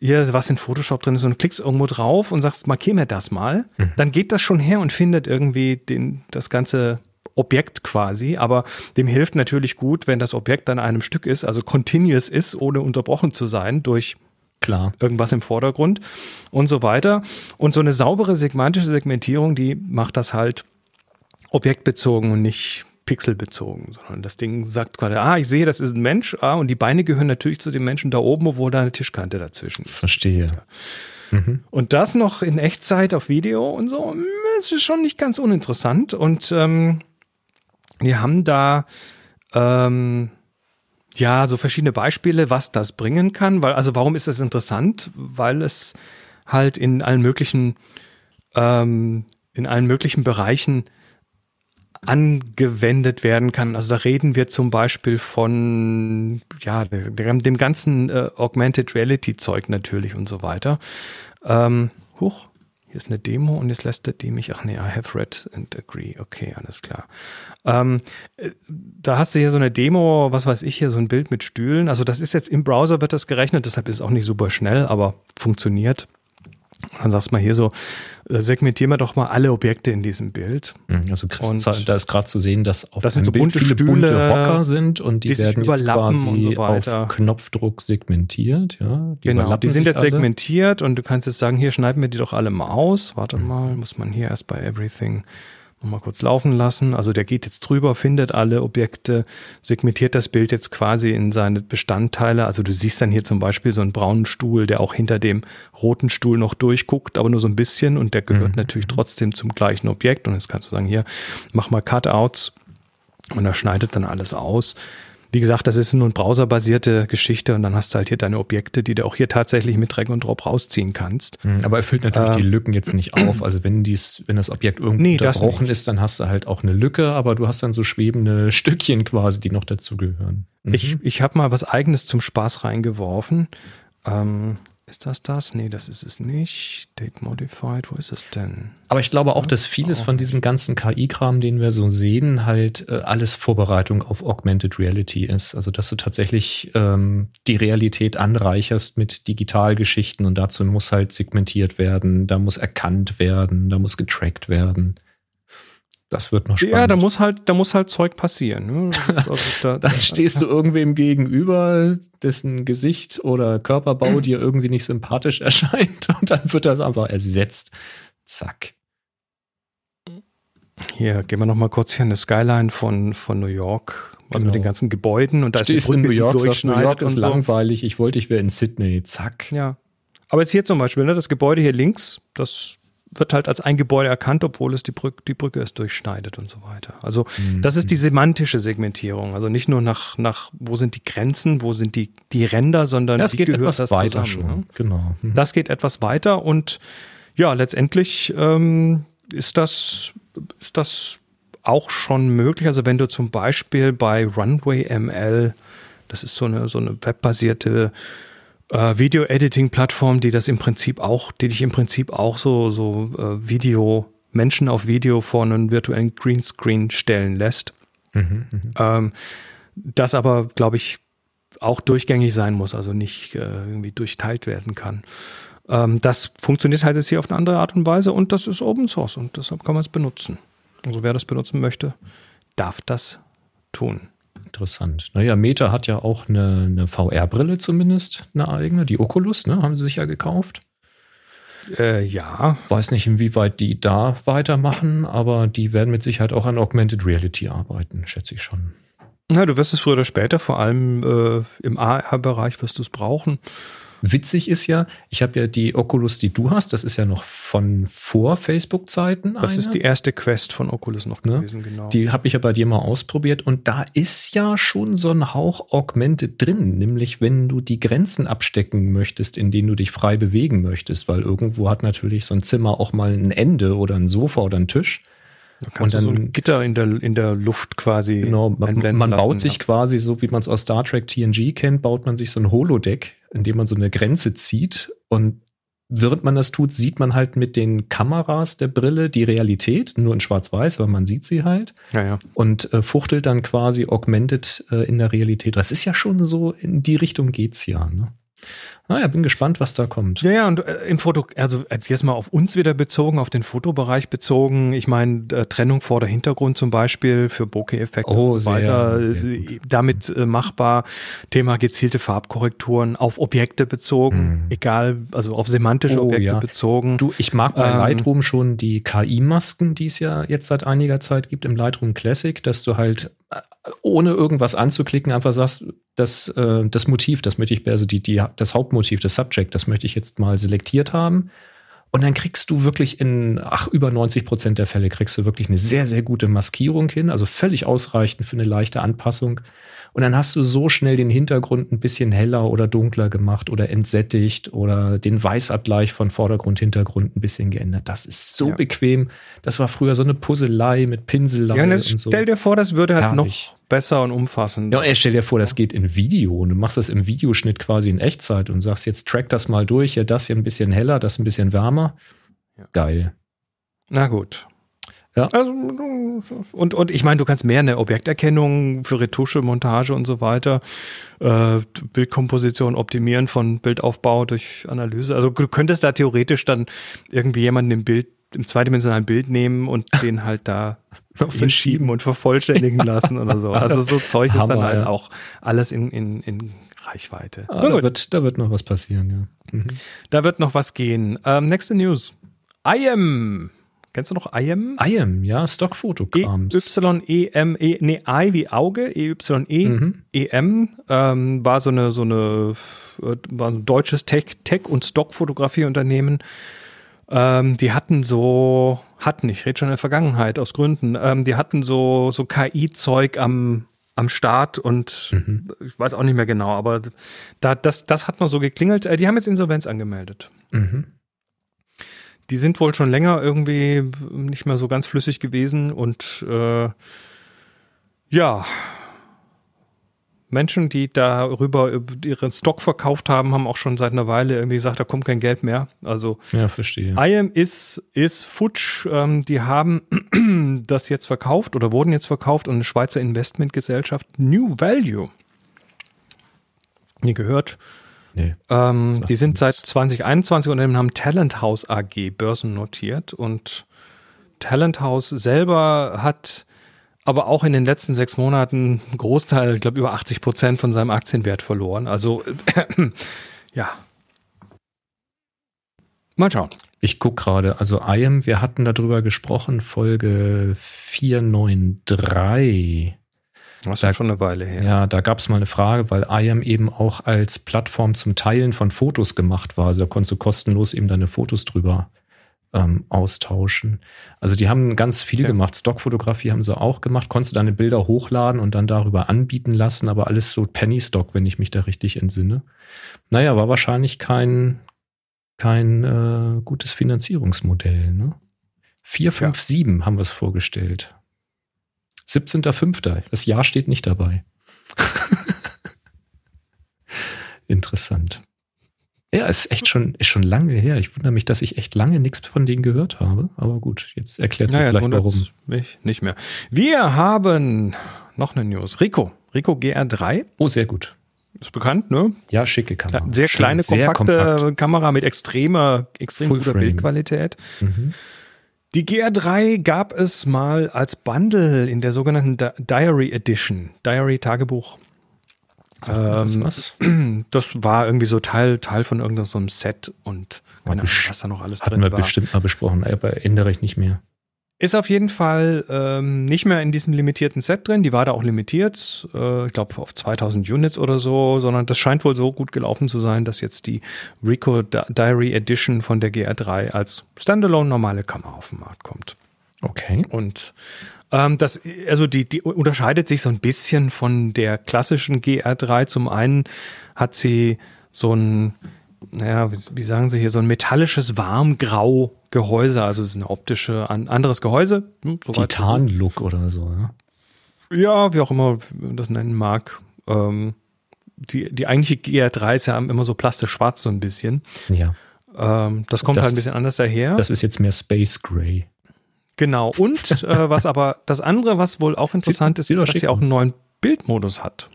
Speaker 2: hier, was in Photoshop drin ist und klickst irgendwo drauf und sagst, markier mir das mal, mhm. dann geht das schon her und findet irgendwie den, das ganze Objekt quasi, aber dem hilft natürlich gut, wenn das Objekt an einem Stück ist, also continuous ist, ohne unterbrochen zu sein durch
Speaker 1: Klar.
Speaker 2: Irgendwas im Vordergrund und so weiter. Und so eine saubere semantische Segmentierung, die macht das halt objektbezogen und nicht pixelbezogen, sondern das Ding sagt quasi, ah, ich sehe, das ist ein Mensch, ah, und die Beine gehören natürlich zu dem Menschen da oben, obwohl da eine Tischkante dazwischen ist.
Speaker 1: Verstehe.
Speaker 2: Mhm. Und das noch in Echtzeit auf Video und so, das ist schon nicht ganz uninteressant. Und ähm, wir haben da ähm, ja so verschiedene Beispiele, was das bringen kann. Weil, also warum ist das interessant? Weil es halt in allen möglichen ähm, in allen möglichen Bereichen angewendet werden kann. Also da reden wir zum Beispiel von ja dem ganzen äh, Augmented Reality Zeug natürlich und so weiter. Ähm, huch, hier ist eine Demo und jetzt lässt er die mich. Ach nee, I have read and agree. Okay, alles klar. Ähm, äh, da hast du hier so eine Demo, was weiß ich hier, so ein Bild mit Stühlen. Also das ist jetzt im Browser wird das gerechnet, deshalb ist es auch nicht super schnell, aber funktioniert. Und dann sagst du mal hier so, äh, segmentieren wir doch mal alle Objekte in diesem Bild.
Speaker 1: Mhm, also und da ist gerade zu sehen, dass
Speaker 2: auf das sind so Bild bunte viele Stühle, bunte
Speaker 1: Hocker sind und die, die werden jetzt quasi so auf Knopfdruck segmentiert. Ja,
Speaker 2: die genau, die sind jetzt alle. segmentiert und du kannst jetzt sagen, hier schneiden wir die doch alle mal aus. Warte mal, muss man hier erst bei Everything nochmal kurz laufen lassen. Also der geht jetzt drüber, findet alle Objekte, segmentiert das Bild jetzt quasi in seine Bestandteile. Also du siehst dann hier zum Beispiel so einen braunen Stuhl, der auch hinter dem roten Stuhl noch durchguckt, aber nur so ein bisschen und der gehört mhm. natürlich trotzdem zum gleichen Objekt. Und jetzt kannst du sagen, hier, mach mal Cutouts und er schneidet dann alles aus. Wie gesagt, das ist nur eine browserbasierte Geschichte und dann hast du halt hier deine Objekte, die du auch hier tatsächlich mit Drag und Drop rausziehen kannst.
Speaker 1: Mhm, aber er füllt natürlich ähm, die Lücken jetzt nicht auf. Also wenn dies, wenn das Objekt irgendwie nee, unterbrochen ist, dann hast du halt auch eine Lücke, aber du hast dann so schwebende Stückchen quasi, die noch dazugehören.
Speaker 2: Mhm. Ich, ich habe mal was eigenes zum Spaß reingeworfen. Ähm, ist das das? Nee, das ist es nicht. Date Modified, wo ist es denn?
Speaker 1: Aber ich glaube auch, dass vieles von diesem ganzen KI-Kram, den wir so sehen, halt äh, alles Vorbereitung auf Augmented Reality ist. Also, dass du tatsächlich ähm, die Realität anreicherst mit Digitalgeschichten und dazu muss halt segmentiert werden, da muss erkannt werden, da muss getrackt werden. Das wird noch spannend.
Speaker 2: Ja, da muss halt, da muss halt Zeug passieren. Ne?
Speaker 1: Also da, Dann stehst du irgendwem gegenüber, dessen Gesicht oder Körperbau dir irgendwie nicht sympathisch erscheint und dann wird das einfach ersetzt. Zack.
Speaker 2: Hier, gehen wir noch mal kurz hier in eine Skyline von, von New York. Also genau. mit den ganzen Gebäuden und da
Speaker 1: Stehst ist eine Brücke, in New York, sagst, New York ist so. langweilig, ich wollte, ich wäre in Sydney, zack.
Speaker 2: Ja. Aber jetzt hier zum Beispiel, ne, das Gebäude hier links, das wird halt als ein Gebäude erkannt, obwohl es die Brücke, die Brücke es durchschneidet und so weiter. Also mhm. das ist die semantische Segmentierung. Also nicht nur nach, nach wo sind die Grenzen, wo sind die, die Ränder, sondern
Speaker 1: das wie geht gehört etwas das weiter zusammen. Schon. Ne?
Speaker 2: Genau. Mhm. Das geht etwas weiter und ja, letztendlich ähm, ist das, ist das auch schon möglich. Also wenn du zum Beispiel bei Runway ML, das ist so eine, so eine webbasierte äh, Video-Editing-Plattform, die das im Prinzip auch, die dich im Prinzip auch so, so äh, Video, Menschen auf Video vor einen virtuellen Greenscreen stellen lässt. Mhm, mh. ähm, das aber, glaube ich, auch durchgängig sein muss, also nicht äh, irgendwie durchteilt werden kann. Ähm, das funktioniert halt jetzt hier auf eine andere Art und Weise und das ist Open Source und deshalb kann man es benutzen. Also wer das benutzen möchte, darf das tun.
Speaker 1: Interessant. Naja, Meta hat ja auch eine, eine VR-Brille zumindest, eine eigene, die Oculus, ne? Haben sie sich ja gekauft.
Speaker 2: Äh, ja.
Speaker 1: Weiß nicht, inwieweit die da weitermachen, aber die werden mit Sicherheit auch an Augmented Reality arbeiten, schätze ich schon.
Speaker 2: Na, du wirst es früher oder später, vor allem äh, im AR-Bereich wirst du es brauchen.
Speaker 1: Witzig ist ja, ich habe ja die Oculus, die du hast, das ist ja noch von vor Facebook-Zeiten.
Speaker 2: Das eine. ist die erste Quest von Oculus noch ne? gewesen, genau.
Speaker 1: Die habe ich ja bei dir mal ausprobiert und da ist ja schon so ein Hauch Augmented drin, nämlich wenn du die Grenzen abstecken möchtest, in denen du dich frei bewegen möchtest, weil irgendwo hat natürlich so ein Zimmer auch mal ein Ende oder ein Sofa oder ein Tisch.
Speaker 2: Da kannst und dann, so ein Gitter in der, in der Luft quasi.
Speaker 1: Genau, man, man baut lassen, sich ja. quasi, so wie man es aus Star Trek TNG kennt, baut man sich so ein Holodeck indem man so eine Grenze zieht und während man das tut, sieht man halt mit den Kameras der Brille die Realität, nur in Schwarz-Weiß, aber man sieht sie halt.
Speaker 2: Ja, ja.
Speaker 1: Und äh, fuchtelt dann quasi augmented äh, in der Realität. Das ist ja schon so, in die Richtung geht's ja. Ne? Naja, bin gespannt, was da kommt.
Speaker 2: Ja, ja, und äh, im Foto, also jetzt mal auf uns wieder bezogen, auf den Fotobereich bezogen. Ich meine, äh, Trennung vor der Hintergrund zum Beispiel für Bokeh-Effekte
Speaker 1: oh, und so weiter,
Speaker 2: sehr, äh, damit äh, machbar. Thema gezielte Farbkorrekturen auf Objekte bezogen, mm. egal, also auf semantische oh, Objekte ja. bezogen.
Speaker 1: Du, ich mag bei ähm, Lightroom schon die KI-Masken, die es ja jetzt seit einiger Zeit gibt im Lightroom Classic, dass du halt ohne irgendwas anzuklicken, einfach sagst, das, äh, das Motiv, das möchte ich, also die, die, das Hauptmotiv, das Subject, das möchte ich jetzt mal selektiert haben. Und dann kriegst du wirklich in, ach, über 90 Prozent der Fälle kriegst du wirklich eine sehr, sehr gute Maskierung hin, also völlig ausreichend für eine leichte Anpassung. Und dann hast du so schnell den Hintergrund ein bisschen heller oder dunkler gemacht oder entsättigt oder den Weißabgleich von Vordergrund, Hintergrund ein bisschen geändert. Das ist so
Speaker 2: Ja.
Speaker 1: bequem. Das war früher so eine Puzzlei mit Pinselei
Speaker 2: Ja, und
Speaker 1: und so.
Speaker 2: stell dir vor, das würde halt
Speaker 1: Herrlich.
Speaker 2: noch besser und umfassend.
Speaker 1: Ja, und stell dir vor, das geht in Video und du machst das im Videoschnitt quasi in Echtzeit und sagst, jetzt track das mal durch, ja, das hier ein bisschen heller, das ein bisschen wärmer.
Speaker 2: Ja.
Speaker 1: Geil.
Speaker 2: Na gut.
Speaker 1: Ja.
Speaker 2: Also, und, und ich meine, du kannst mehr eine Objekterkennung für Retusche, Montage und so weiter, äh, Bildkomposition optimieren von Bildaufbau durch Analyse. Also du könntest da theoretisch dann irgendwie jemanden im Bild, im zweidimensionalen Bild nehmen und den halt da hinschieben und vervollständigen lassen oder so. Also so Zeug ist
Speaker 1: Hammer,
Speaker 2: dann halt
Speaker 1: ja.
Speaker 2: auch alles in, in, in Reichweite.
Speaker 1: Ah, da, wird, da wird noch was passieren, ja. Mhm.
Speaker 2: Da wird noch was gehen. Ähm, nächste News. IM. Kennst du noch IM?
Speaker 1: IAM, ja,
Speaker 2: E
Speaker 1: Stockfotokrams.
Speaker 2: E-Y-E-M-E, nee, I wie Auge, E-Y-E-E-M,
Speaker 1: Mhm.
Speaker 2: ähm, war so eine, so eine, äh, war ein deutsches Tech, Tech- und Stockfotografieunternehmen. Ähm, die hatten so, hatten, ich rede schon in der Vergangenheit aus Gründen, ähm, die hatten so, so KI-Zeug am, am Start und
Speaker 1: Mhm.
Speaker 2: ich weiß auch nicht mehr genau, aber da, das, das hat noch so geklingelt. Äh, die haben jetzt Insolvenz angemeldet.
Speaker 1: Mhm.
Speaker 2: Die sind wohl schon länger irgendwie nicht mehr so ganz flüssig gewesen und äh, ja, Menschen, die darüber ihren Stock verkauft haben, haben auch schon seit einer Weile irgendwie gesagt, da kommt kein Geld mehr. Also
Speaker 1: Ja, verstehe.
Speaker 2: IAM ist, ist futsch. Ähm, die haben das jetzt verkauft oder wurden jetzt verkauft an eine Schweizer Investmentgesellschaft New Value. Nie gehört.
Speaker 1: Nee.
Speaker 2: Ähm, die sind seit 2021 und haben Talent House AG börsennotiert und Talent House selber hat aber auch in den letzten sechs Monaten einen Großteil, ich glaube über 80 Prozent von seinem Aktienwert verloren. Also ja. Mal schauen.
Speaker 1: Ich gucke gerade, also IAM, wir hatten darüber gesprochen, Folge 493.
Speaker 2: Das
Speaker 1: Da-
Speaker 2: ist schon eine Weile her.
Speaker 1: Ja, da gab es mal eine Frage, weil IAM eben auch als Plattform zum Teilen von Fotos gemacht war. Also da konntest du kostenlos eben deine Fotos drüber ähm, austauschen. Also die haben ganz viel
Speaker 2: Ja.
Speaker 1: gemacht. Stockfotografie haben sie auch gemacht. Konntest du deine Bilder hochladen und dann darüber anbieten lassen, aber alles so Penny Stock, wenn ich mich da richtig entsinne. Naja, war wahrscheinlich kein, kein äh, gutes Finanzierungsmodell. Ne? 457 haben wir es vorgestellt. 17.05. Das Jahr steht nicht dabei. Interessant. Ja, ist echt schon, ist schon lange her. Ich wundere mich, dass ich echt lange nichts von denen gehört habe. Aber gut, jetzt erklärt sich
Speaker 2: Naja,
Speaker 1: vielleicht
Speaker 2: wundert
Speaker 1: warum.
Speaker 2: mich nicht mehr. Wir haben noch eine News. Rico. Rico GR3
Speaker 1: Oh, sehr gut.
Speaker 2: ist bekannt, ne?
Speaker 1: Ja, schicke Kamera.
Speaker 2: Sehr
Speaker 1: Schön,
Speaker 2: kleine,
Speaker 1: sehr
Speaker 2: kompakte
Speaker 1: kompakt.
Speaker 2: Kamera mit extremer, extrem
Speaker 1: Full
Speaker 2: guter
Speaker 1: Frame.
Speaker 2: Bildqualität.
Speaker 1: Mhm.
Speaker 2: Die GR3 gab es mal als Bundle in der sogenannten Di Diary Edition. Diary Tagebuch. Ähm,
Speaker 1: was?
Speaker 2: Das war irgendwie so Teil, Teil von irgendeinem so einem Set und keine Ahnung, was da noch alles
Speaker 1: Hatten
Speaker 2: drin
Speaker 1: wir
Speaker 2: war.
Speaker 1: bestimmt mal besprochen, aber erinnere ich nicht mehr.
Speaker 2: Ist auf jeden Fall ähm, nicht mehr in diesem limitierten Set drin. Die war da auch limitiert, äh, ich glaube auf 2000 Units oder so, sondern das scheint wohl so gut gelaufen zu sein, dass jetzt die Ricoh Di Diary Edition von der GR3 als Standalone normale Kamera auf den Markt kommt.
Speaker 1: Okay.
Speaker 2: Und ähm, das, also die, die unterscheidet sich so ein bisschen von der klassischen GR3. Zum einen hat sie so ein, naja, wie, sagen sie hier, so ein metallisches Warmgrau Gehäuse, also es ist eine optische, ein anderes Gehäuse. Hm, so.
Speaker 1: Titan-Look oder so, ja.
Speaker 2: Ja, wie auch immer man das nennen mag. Ähm, die, die eigentliche GR3 ist ja immer so plastisch schwarz so ein bisschen.
Speaker 1: Ja.
Speaker 2: Ähm, das kommt
Speaker 1: Das-
Speaker 2: halt ein bisschen anders daher.
Speaker 1: Das ist jetzt mehr Space Gray.
Speaker 2: Genau. Und äh, was aber das andere, was wohl auch interessant ist, ist, dass sie auch einen neuen Bildmodus hat.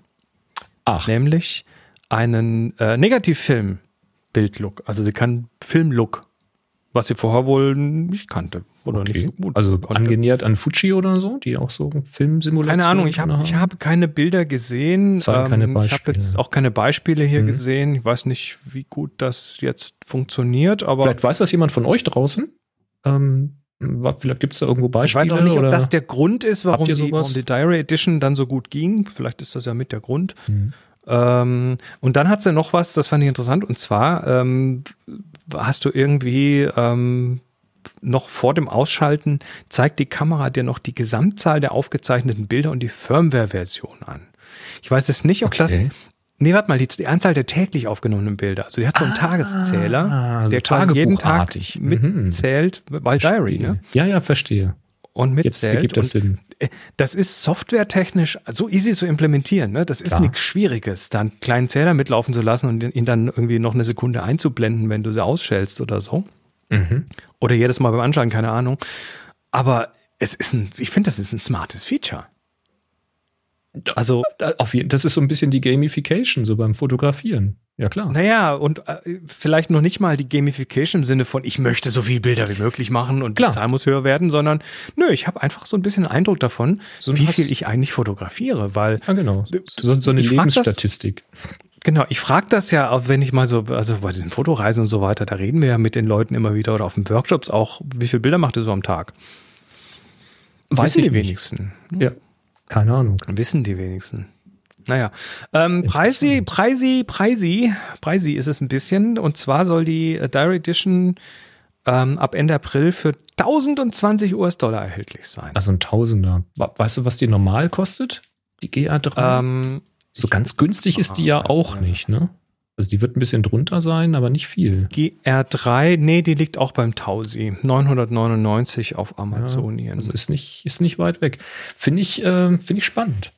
Speaker 1: Ach,
Speaker 2: Nämlich einen äh, Negativfilm-Bildlook. Also sie kann Filmlook, was sie vorher wohl nicht kannte. Oder
Speaker 1: okay.
Speaker 2: nicht so gut
Speaker 1: also
Speaker 2: konnte.
Speaker 1: angenähert an Fuji oder so, die auch so Filmsimulationen
Speaker 2: Keine Ahnung, ich habe ich hab keine Bilder gesehen.
Speaker 1: Zeigen keine
Speaker 2: ich habe
Speaker 1: Beispiele.
Speaker 2: jetzt auch keine Beispiele hier
Speaker 1: Mhm.
Speaker 2: gesehen. Ich weiß nicht, wie gut das jetzt funktioniert, aber
Speaker 1: Vielleicht weiß das jemand von euch draußen. Ähm, vielleicht gibt es da irgendwo
Speaker 2: ich
Speaker 1: Beispiele.
Speaker 2: weiß auch nicht, ob das der Grund ist, warum die, warum die Diary Edition dann so gut ging. Vielleicht ist das ja mit der Grund.
Speaker 1: Mhm.
Speaker 2: Ähm, und dann hat sie noch was, das fand ich interessant, und zwar ähm, hast du irgendwie ähm, noch vor dem Ausschalten, zeigt die Kamera dir noch die Gesamtzahl der aufgezeichneten Bilder und die Firmware-Version an. Ich weiß jetzt nicht, ob
Speaker 1: Okay.
Speaker 2: das. Nee, warte mal, die, die Anzahl der täglich aufgenommenen Bilder. Also die hat so einen Tageszähler,
Speaker 1: Ah, so
Speaker 2: der quasi jeden Tag.
Speaker 1: Mhm.
Speaker 2: mitzählt, weil Diary, ne?
Speaker 1: Ja, ja, verstehe.
Speaker 2: Und
Speaker 1: Jetzt
Speaker 2: mitzählt.
Speaker 1: ergibt das Sinn.
Speaker 2: äh, das ist softwaretechnisch so easy zu implementieren. Ne? Das ist nichts Schwieriges, da einen kleinen Zähler mitlaufen zu lassen und ihn dann irgendwie noch eine Sekunde einzublenden, wenn du sie ausschältst oder so.
Speaker 1: Mhm.
Speaker 2: Oder jedes Mal beim Anschauen, keine Ahnung. Aber es ist ein, ich finde, das ist ein smartes Feature. Also,
Speaker 1: Auf jeden, das ist so ein bisschen die Gamification, so beim Fotografieren. Ja, klar.
Speaker 2: naja, und äh, vielleicht noch nicht mal die Gamification im Sinne von, ich möchte so viel Bilder wie möglich machen und
Speaker 1: Klar.
Speaker 2: die Zahl muss höher werden, sondern nö, ich habe einfach so ein bisschen Eindruck davon,
Speaker 1: So
Speaker 2: wie viel ich eigentlich fotografiere, weil
Speaker 1: Ja, genau. So, so eine Lebensstatistik.
Speaker 2: Genau, ich frage das ja, auch wenn ich mal so, also bei diesen Fotoreisen und so weiter, da reden wir ja mit den Leuten immer wieder oder auf den Workshops auch, wie viele Bilder macht ihr so am Tag?
Speaker 1: Weiß
Speaker 2: Wissen
Speaker 1: ich
Speaker 2: die
Speaker 1: nicht.
Speaker 2: wenigsten.
Speaker 1: Ja, keine Ahnung.
Speaker 2: Wissen die wenigsten. Naja, ähm, Preisi. Preisi, Preisi, Preisi ist es ein bisschen. Und zwar soll die äh, Direct Edition ähm, ab Ende April für 1020 US-Dollar erhältlich sein.
Speaker 1: Also ein Tausender. We- Weißt du, was die normal kostet? Die GA3?
Speaker 2: Ähm,
Speaker 1: so ganz günstig ist die ja auch nicht, ne? Also die wird ein bisschen drunter sein, aber nicht viel.
Speaker 2: GR3, nee, die liegt auch beim Tausi. 999 auf Amazonien.
Speaker 1: Also ist nicht, ist nicht weit weg. Finde ich, äh, finde ich spannend.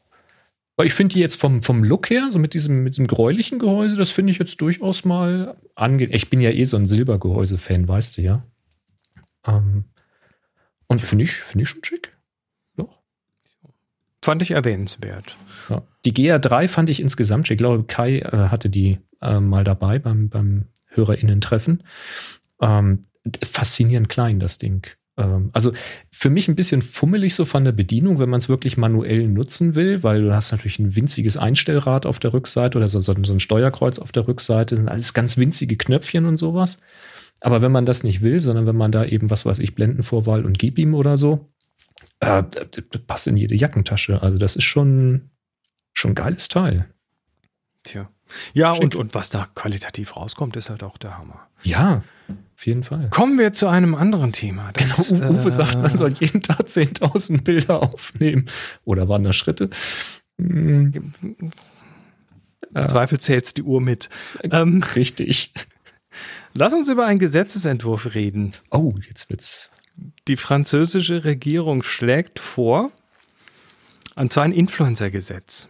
Speaker 1: Weil ich finde die jetzt vom, vom Look her, so mit diesem, mit diesem gräulichen Gehäuse, das finde ich jetzt durchaus mal angenehm. Ich bin ja eh so ein Silbergehäuse-Fan, weißt du ja. Ähm, und finde ich, finde ich schon schick.
Speaker 2: Fand ich erwähnenswert.
Speaker 1: Ja. Die GR3 fand ich insgesamt, ich glaube, Kai äh, hatte die äh, mal dabei beim, beim HörerInnen-Treffen. Ähm, faszinierend klein, das Ding. Ähm, also für mich ein bisschen fummelig so von der Bedienung, wenn man es wirklich manuell nutzen will, weil du hast natürlich ein winziges Einstellrad auf der Rückseite oder so, so, so ein Steuerkreuz auf der Rückseite, sind alles ganz winzige Knöpfchen und sowas. Aber wenn man das nicht will, sondern wenn man da eben, was weiß ich, Blendenvorwahl und Gib ihm oder so, äh, das passt in jede Jackentasche. Also das ist schon, schon ein geiles Teil.
Speaker 2: Tja. Ja, und, und was da qualitativ rauskommt, ist halt auch der Hammer.
Speaker 1: Ja, auf jeden Fall.
Speaker 2: Kommen wir zu einem anderen Thema. Das,
Speaker 1: genau, Uwe
Speaker 2: äh,
Speaker 1: sagt, man soll jeden Tag 10.000 Bilder aufnehmen. Oder waren das Schritte? Hm,
Speaker 2: Im Zweifel zählt die Uhr mit. Ähm,
Speaker 1: richtig.
Speaker 2: lass uns über einen Gesetzesentwurf reden.
Speaker 1: Oh, jetzt wird's.
Speaker 2: Die französische Regierung schlägt vor, und zwar ein Influencer-Gesetz.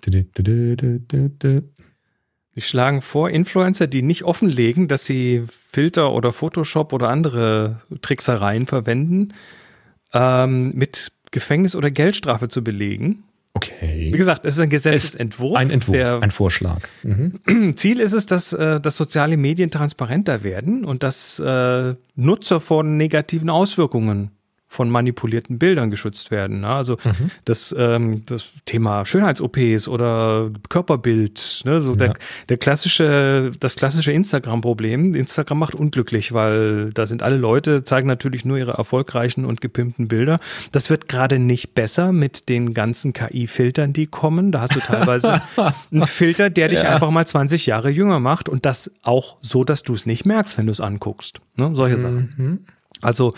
Speaker 2: Sie schlagen vor, Influencer, die nicht offenlegen, dass sie Filter oder Photoshop oder andere Tricksereien verwenden, ähm, mit Gefängnis oder Geldstrafe zu belegen. Wie
Speaker 1: Okay.
Speaker 2: gesagt, es ist ein Gesetzesentwurf.
Speaker 1: Ein Entwurf,
Speaker 2: Der
Speaker 1: ein Vorschlag. Mhm.
Speaker 2: Ziel ist es, dass, äh, dass soziale Medien transparenter werden und dass äh, Nutzer von negativen Auswirkungen von manipulierten Bildern geschützt werden. ne? Also
Speaker 1: Mhm.
Speaker 2: das, ähm, das Thema Schönheits-OPs oder Körperbild, ne? so der,
Speaker 1: Ja.
Speaker 2: der klassische, das klassische Instagram-Problem. Instagram macht unglücklich, weil da sind alle Leute, zeigen natürlich nur ihre erfolgreichen und gepimpten Bilder. Das wird gerade nicht besser mit den ganzen KI-Filtern, die kommen. Da hast du teilweise einen Filter, der dich
Speaker 1: Ja.
Speaker 2: einfach mal 20 Jahre jünger macht und das auch so, dass du es nicht merkst, wenn du es anguckst. Ne? Solche Sachen.
Speaker 1: Mhm.
Speaker 2: Also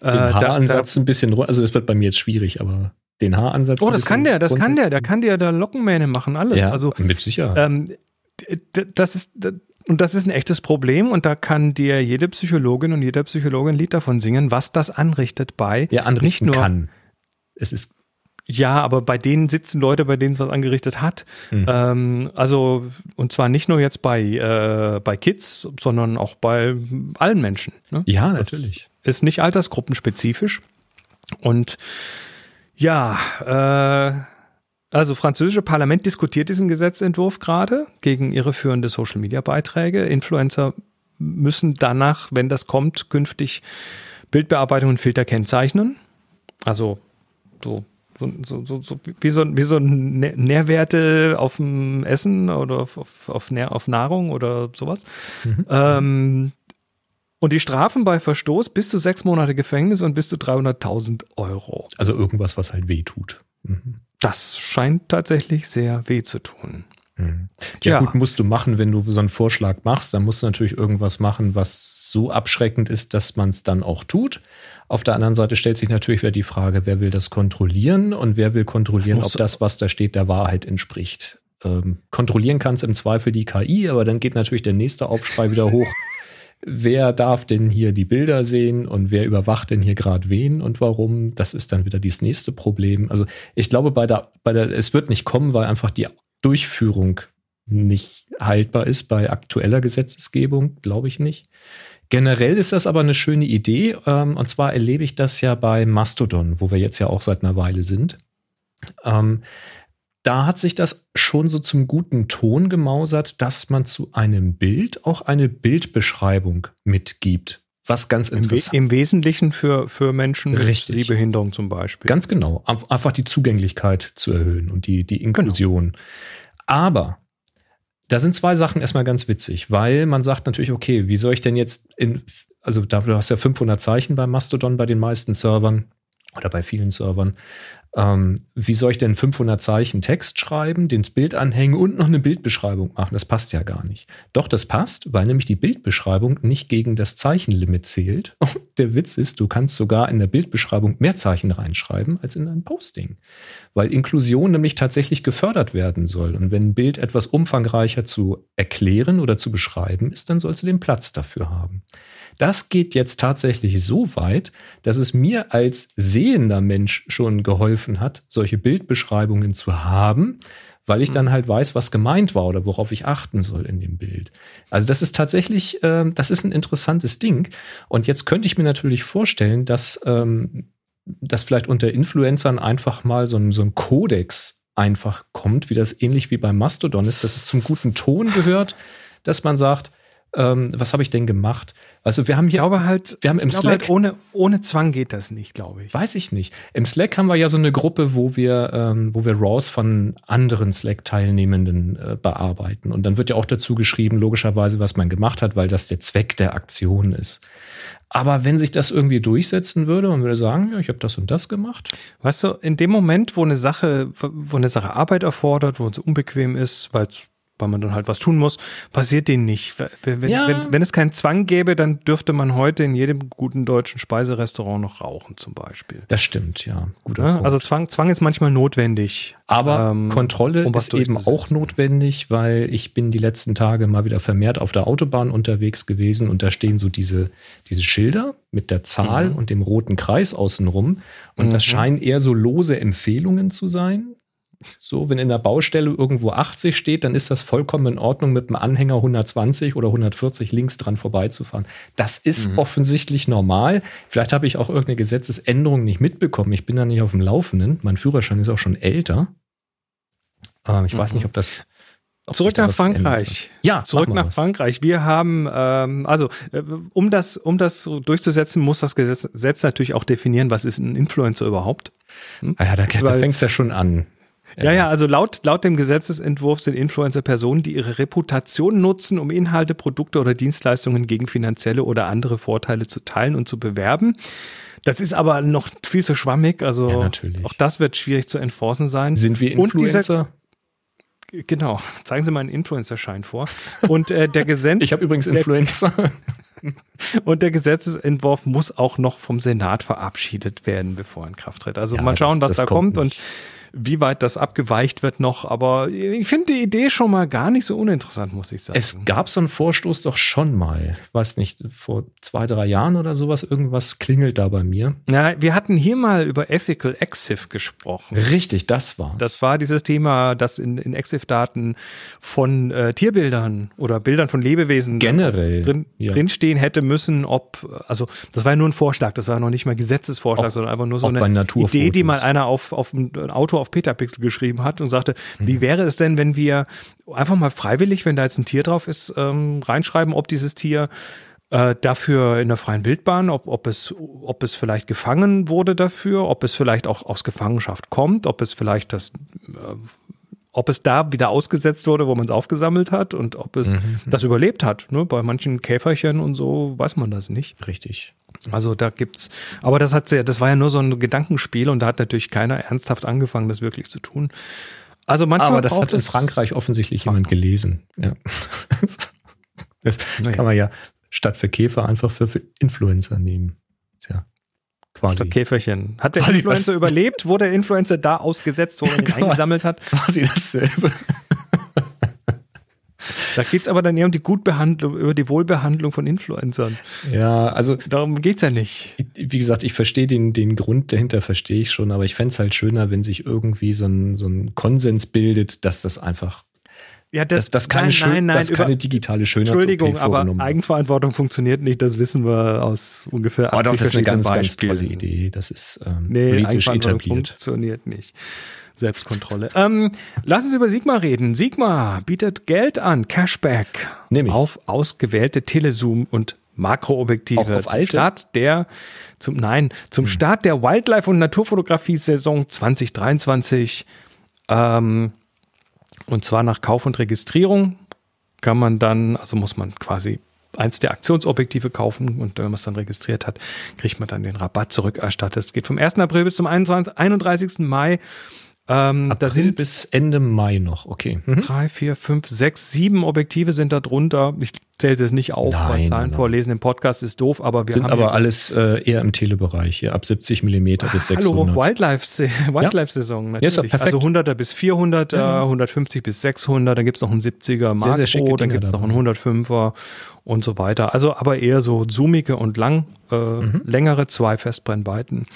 Speaker 2: äh,
Speaker 1: Den
Speaker 2: da, da,
Speaker 1: Haaransatz ein bisschen, also es wird bei mir jetzt schwierig, aber den Haaransatz.
Speaker 2: Oh, das kann der, das kann der, der
Speaker 1: runterziehen.
Speaker 2: kann dir da Lockenmähne machen, alles.
Speaker 1: Ja,
Speaker 2: Also
Speaker 1: mit Sicherheit.
Speaker 2: ähm, das ist und das ist ein echtes Problem und da kann dir jede Psychologin und jeder Psychologe ein Lied davon singen, was das anrichtet bei
Speaker 1: ja, anrichten
Speaker 2: nicht nur
Speaker 1: kann. Es ist
Speaker 2: ja, aber bei denen sitzen Leute, bei denen es was angerichtet hat.
Speaker 1: Hm.
Speaker 2: Ähm, also und zwar nicht nur jetzt bei äh, bei Kids, sondern auch bei allen Menschen. Ne?
Speaker 1: ja
Speaker 2: Das
Speaker 1: natürlich.
Speaker 2: Ist nicht altersgruppenspezifisch. Und ja, äh, also französische Parlament diskutiert diesen Gesetzentwurf gerade gegen irreführende Social-Media-Beiträge. Influencer müssen danach, wenn das kommt, künftig Bildbearbeitung und Filter kennzeichnen. Also so, so, so, so, wie so, wie so Nä- Nährwerte auf dem Essen oder auf, auf, auf, Nahrung oder sowas. Ähm, und die Strafen bei Verstoß bis zu sechs Monate Gefängnis und bis zu 300.000 Euro.
Speaker 1: Also irgendwas, was halt weh tut. Mhm.
Speaker 2: Das scheint tatsächlich sehr weh zu tun.
Speaker 1: Hm. Ja, ja, gut, musst du machen, wenn du so einen Vorschlag machst, dann musst du natürlich irgendwas machen, was so abschreckend ist, dass man es dann auch tut. Auf der anderen Seite stellt sich natürlich wieder die Frage, wer will das kontrollieren und wer will kontrollieren, das ob das, was da steht, der Wahrheit entspricht. Ähm, kontrollieren kann es im Zweifel die KI, aber dann geht natürlich der nächste Aufschrei wieder hoch. wer darf denn hier die Bilder sehen und wer überwacht denn hier gerade wen und warum? Das ist dann wieder dieses nächste Problem. Also ich glaube, bei der, bei der, es wird nicht kommen, weil einfach die Durchführung nicht haltbar ist bei aktueller Gesetzesgebung, glaube ich nicht. Generell ist das aber eine schöne Idee. Ähm, und zwar erlebe ich das ja bei Mastodon, wo wir jetzt ja auch seit einer Weile sind. Ähm, da hat sich das schon so zum guten Ton gemausert, dass man zu einem Bild auch eine Bildbeschreibung mitgibt. Was ganz interessant.
Speaker 2: Im, Im, Wesentlichen für, für Menschen mit Sehbehinderung zum Beispiel.
Speaker 1: Ganz genau. Einfach die Zugänglichkeit zu erhöhen und die, die Inklusion. Genau. Aber da sind zwei Sachen erstmal ganz witzig, weil man sagt natürlich, okay, wie soll ich denn jetzt in, also da, du hast ja 500 Zeichen bei Mastodon bei den meisten Servern oder bei vielen Servern. Ähm, wie soll ich denn 500 Zeichen Text schreiben, den Bild anhängen und noch eine Bildbeschreibung machen? Das passt ja gar nicht. Doch, das passt, weil nämlich die Bildbeschreibung nicht gegen das Zeichenlimit zählt. Und der Witz ist, du kannst sogar in der Bildbeschreibung mehr Zeichen reinschreiben als in ein Posting. Weil Inklusion nämlich tatsächlich gefördert werden soll. Und wenn ein Bild etwas umfangreicher zu erklären oder zu beschreiben ist, dann sollst du den Platz dafür haben. Das geht jetzt tatsächlich so weit, dass es mir als sehender Mensch schon geholfen hat, solche Bildbeschreibungen zu haben, weil ich dann mhm. halt weiß, was gemeint war oder worauf ich achten soll in dem Bild. Also das ist tatsächlich, äh, das ist ein interessantes Ding. Und jetzt könnte ich mir natürlich vorstellen, dass, ähm, dass vielleicht unter Influencern einfach mal so ein, so ein Kodex einfach kommt, wie das ähnlich wie beim Mastodon ist, dass es zum guten Ton gehört, dass man sagt, ähm, was habe ich denn gemacht? Also wir haben hier,
Speaker 2: ich glaube halt, wir haben im Slack halt ohne ohne Zwang geht das nicht, glaube ich.
Speaker 1: Weiß ich nicht. Im Slack haben wir ja so eine Gruppe, wo wir ähm, wo wir Raws von anderen Slack-Teilnehmenden äh, bearbeiten und dann wird ja auch dazu geschrieben, logischerweise, was man gemacht hat, weil das der Zweck der Aktion ist. Aber wenn sich das irgendwie durchsetzen würde, man würde sagen, ja, ich habe das und das gemacht.
Speaker 2: Weißt du, in dem Moment, wo eine Sache, wo eine Sache Arbeit erfordert, wo es unbequem ist, weil es weil man dann halt was tun muss, passiert denen nicht. Wenn, ja. wenn, wenn, es keinen Zwang gäbe, dann dürfte man heute in jedem guten deutschen Speiserestaurant noch rauchen zum Beispiel.
Speaker 1: Das stimmt, ja.
Speaker 2: ja also Zwang, Zwang ist manchmal notwendig.
Speaker 1: Aber ähm, Kontrolle um ist eben auch notwendig, weil ich bin die letzten Tage mal wieder vermehrt auf der Autobahn unterwegs gewesen und da stehen so diese, diese Schilder mit der Zahl mhm. und dem roten Kreis außenrum. Und mhm. das scheinen eher so lose Empfehlungen zu sein. So, wenn in der Baustelle irgendwo 80 steht, dann ist das vollkommen in Ordnung, mit einem Anhänger 120 oder 140 links dran vorbeizufahren. Das ist mhm. offensichtlich normal. Vielleicht habe ich auch irgendeine Gesetzesänderung nicht mitbekommen. Ich bin da nicht auf dem Laufenden. Mein Führerschein ist auch schon älter. Ähm, ich mhm. weiß nicht, ob das
Speaker 2: Zurück nach Frankreich.
Speaker 1: Ja,
Speaker 2: zurück nach was. Frankreich. Wir haben, ähm, also äh, um das, um das durchzusetzen, muss das Gesetz, Gesetz natürlich auch definieren, was ist ein Influencer überhaupt.
Speaker 1: Hm? Ah ja, da, da fängt es ja schon an.
Speaker 2: Ja, ja, also laut, laut dem Gesetzesentwurf sind Influencer Personen, die ihre Reputation nutzen, um Inhalte, Produkte oder Dienstleistungen gegen finanzielle oder andere Vorteile zu teilen und zu bewerben. Das ist aber noch viel zu schwammig, also ja, auch das wird schwierig zu enforcen sein.
Speaker 1: Sind wir Influencer?
Speaker 2: Dieser, genau, zeigen Sie mal einen Influencer-Schein vor. Und äh, der Gesetz.
Speaker 1: Ich habe übrigens Influencer.
Speaker 2: Und der Gesetzesentwurf muss auch noch vom Senat verabschiedet werden, bevor er in Kraft tritt. Also ja, mal schauen, das, was das da kommt. kommt. Und wie weit das abgeweicht wird noch, aber ich finde die Idee schon mal gar nicht so uninteressant, muss ich sagen.
Speaker 1: Es gab so einen Vorstoß doch schon mal, ich weiß nicht, vor zwei, drei Jahren oder sowas, irgendwas klingelt da bei mir.
Speaker 2: Ja, wir hatten hier mal über Ethical EXIF gesprochen.
Speaker 1: Richtig, das war's.
Speaker 2: Das war dieses Thema, dass in, in EXIF-Daten von äh, Tierbildern oder Bildern von Lebewesen
Speaker 1: generell
Speaker 2: drin, ja. drinstehen hätte müssen, ob, also das war ja nur ein Vorschlag, das war noch nicht mal Gesetzesvorschlag, auch, sondern einfach nur so eine Idee, die mal einer auf, auf ein Auto auf Petapixel geschrieben hat und sagte, mhm. wie wäre es denn, wenn wir einfach mal freiwillig, wenn da jetzt ein Tier drauf ist, ähm, reinschreiben, ob dieses Tier äh, dafür in der freien Wildbahn, ob, ob, es, ob es vielleicht gefangen wurde dafür, ob es vielleicht auch aus Gefangenschaft kommt, ob es vielleicht das äh, ob es da wieder ausgesetzt wurde, wo man es aufgesammelt hat und ob es mhm. das überlebt hat. Ne? Bei manchen Käferchen und so weiß man das nicht.
Speaker 1: Richtig.
Speaker 2: Also da gibt's, aber das hat sehr, das war ja nur so ein Gedankenspiel und da hat natürlich keiner ernsthaft angefangen, das wirklich zu tun. Also manchmal
Speaker 1: Aber das hat in Frankreich offensichtlich jemand gelesen. Ja. Das
Speaker 2: Naja.
Speaker 1: kann man ja statt für Käfer einfach für, für Influencer nehmen. Ja quasi,
Speaker 2: Statt Käferchen. Hat der
Speaker 1: Quasi
Speaker 2: Influencer
Speaker 1: was-
Speaker 2: überlebt? Wurde der Influencer da ausgesetzt, wo man ihn
Speaker 1: Genau.
Speaker 2: eingesammelt hat?
Speaker 1: quasi dasselbe.
Speaker 2: Da geht's aber dann eher um die Gutbehandlung, über die Wohlbehandlung von Influencern.
Speaker 1: Ja, also
Speaker 2: Darum geht's ja nicht.
Speaker 1: wie gesagt, ich verstehe den, den Grund dahinter, verstehe ich schon, aber ich fände es halt schöner, wenn sich irgendwie so ein, so ein Konsens bildet, dass das einfach,
Speaker 2: Ja,
Speaker 1: das, das keine,
Speaker 2: nein,
Speaker 1: schön,
Speaker 2: nein, nein,
Speaker 1: das
Speaker 2: über-
Speaker 1: keine digitale Schönheits-
Speaker 2: Entschuldigung, aber. Eigenverantwortung funktioniert nicht, das wissen wir aus ungefähr
Speaker 1: Aber doch,
Speaker 2: 80
Speaker 1: das ist eine ganz,
Speaker 2: verschiedenen
Speaker 1: ganz tolle
Speaker 2: Beispielen.
Speaker 1: Idee. Das ist ähm,
Speaker 2: Nee,
Speaker 1: politisch
Speaker 2: Eigenverantwortung
Speaker 1: etabliert.
Speaker 2: funktioniert nicht. Selbstkontrolle. Ähm, lass uns über Sigma reden. Sigma bietet Geld an, Cashback
Speaker 1: Nehm ich.
Speaker 2: auf ausgewählte Telezoom und Makroobjektive.
Speaker 1: Auch auf
Speaker 2: zum
Speaker 1: alte?
Speaker 2: Start der zum nein zum Start der Wildlife und Naturfotografie Saison 2023 ähm, und zwar nach Kauf und Registrierung kann man dann, also muss man quasi eins der Aktionsobjektive kaufen und wenn man es dann registriert hat, kriegt man dann den Rabatt zurückerstattet. Es geht vom 1. April bis zum 21, 31. Mai. Ähm, da
Speaker 1: April
Speaker 2: sind
Speaker 1: bis Ende Mai noch, okay. Mhm.
Speaker 2: drei, vier, fünf, sechs, sieben Objektive sind da drunter. Ich zähle es jetzt nicht auf, weil
Speaker 1: Nein,
Speaker 2: Zahlen
Speaker 1: nein,
Speaker 2: vorlesen im Podcast ist doof, aber wir
Speaker 1: Sind
Speaker 2: haben
Speaker 1: aber alles äh, eher im Telebereich, hier ab 70 Millimeter bis 600.
Speaker 2: Hallo, Wildlife, Wildlife-Saison
Speaker 1: Ja, ist doch
Speaker 2: natürlich.
Speaker 1: perfekt.
Speaker 2: also 100er bis 400,
Speaker 1: Ja, ja.
Speaker 2: äh, 150 bis 600, dann gibt's noch einen 70er
Speaker 1: Sehr, sehr
Speaker 2: Makro, dann
Speaker 1: Dinger
Speaker 2: gibt's noch einen 105er und so weiter. Also aber eher so zoomige und lang, äh,
Speaker 1: Mhm.
Speaker 2: längere zwei Festbrennweiten.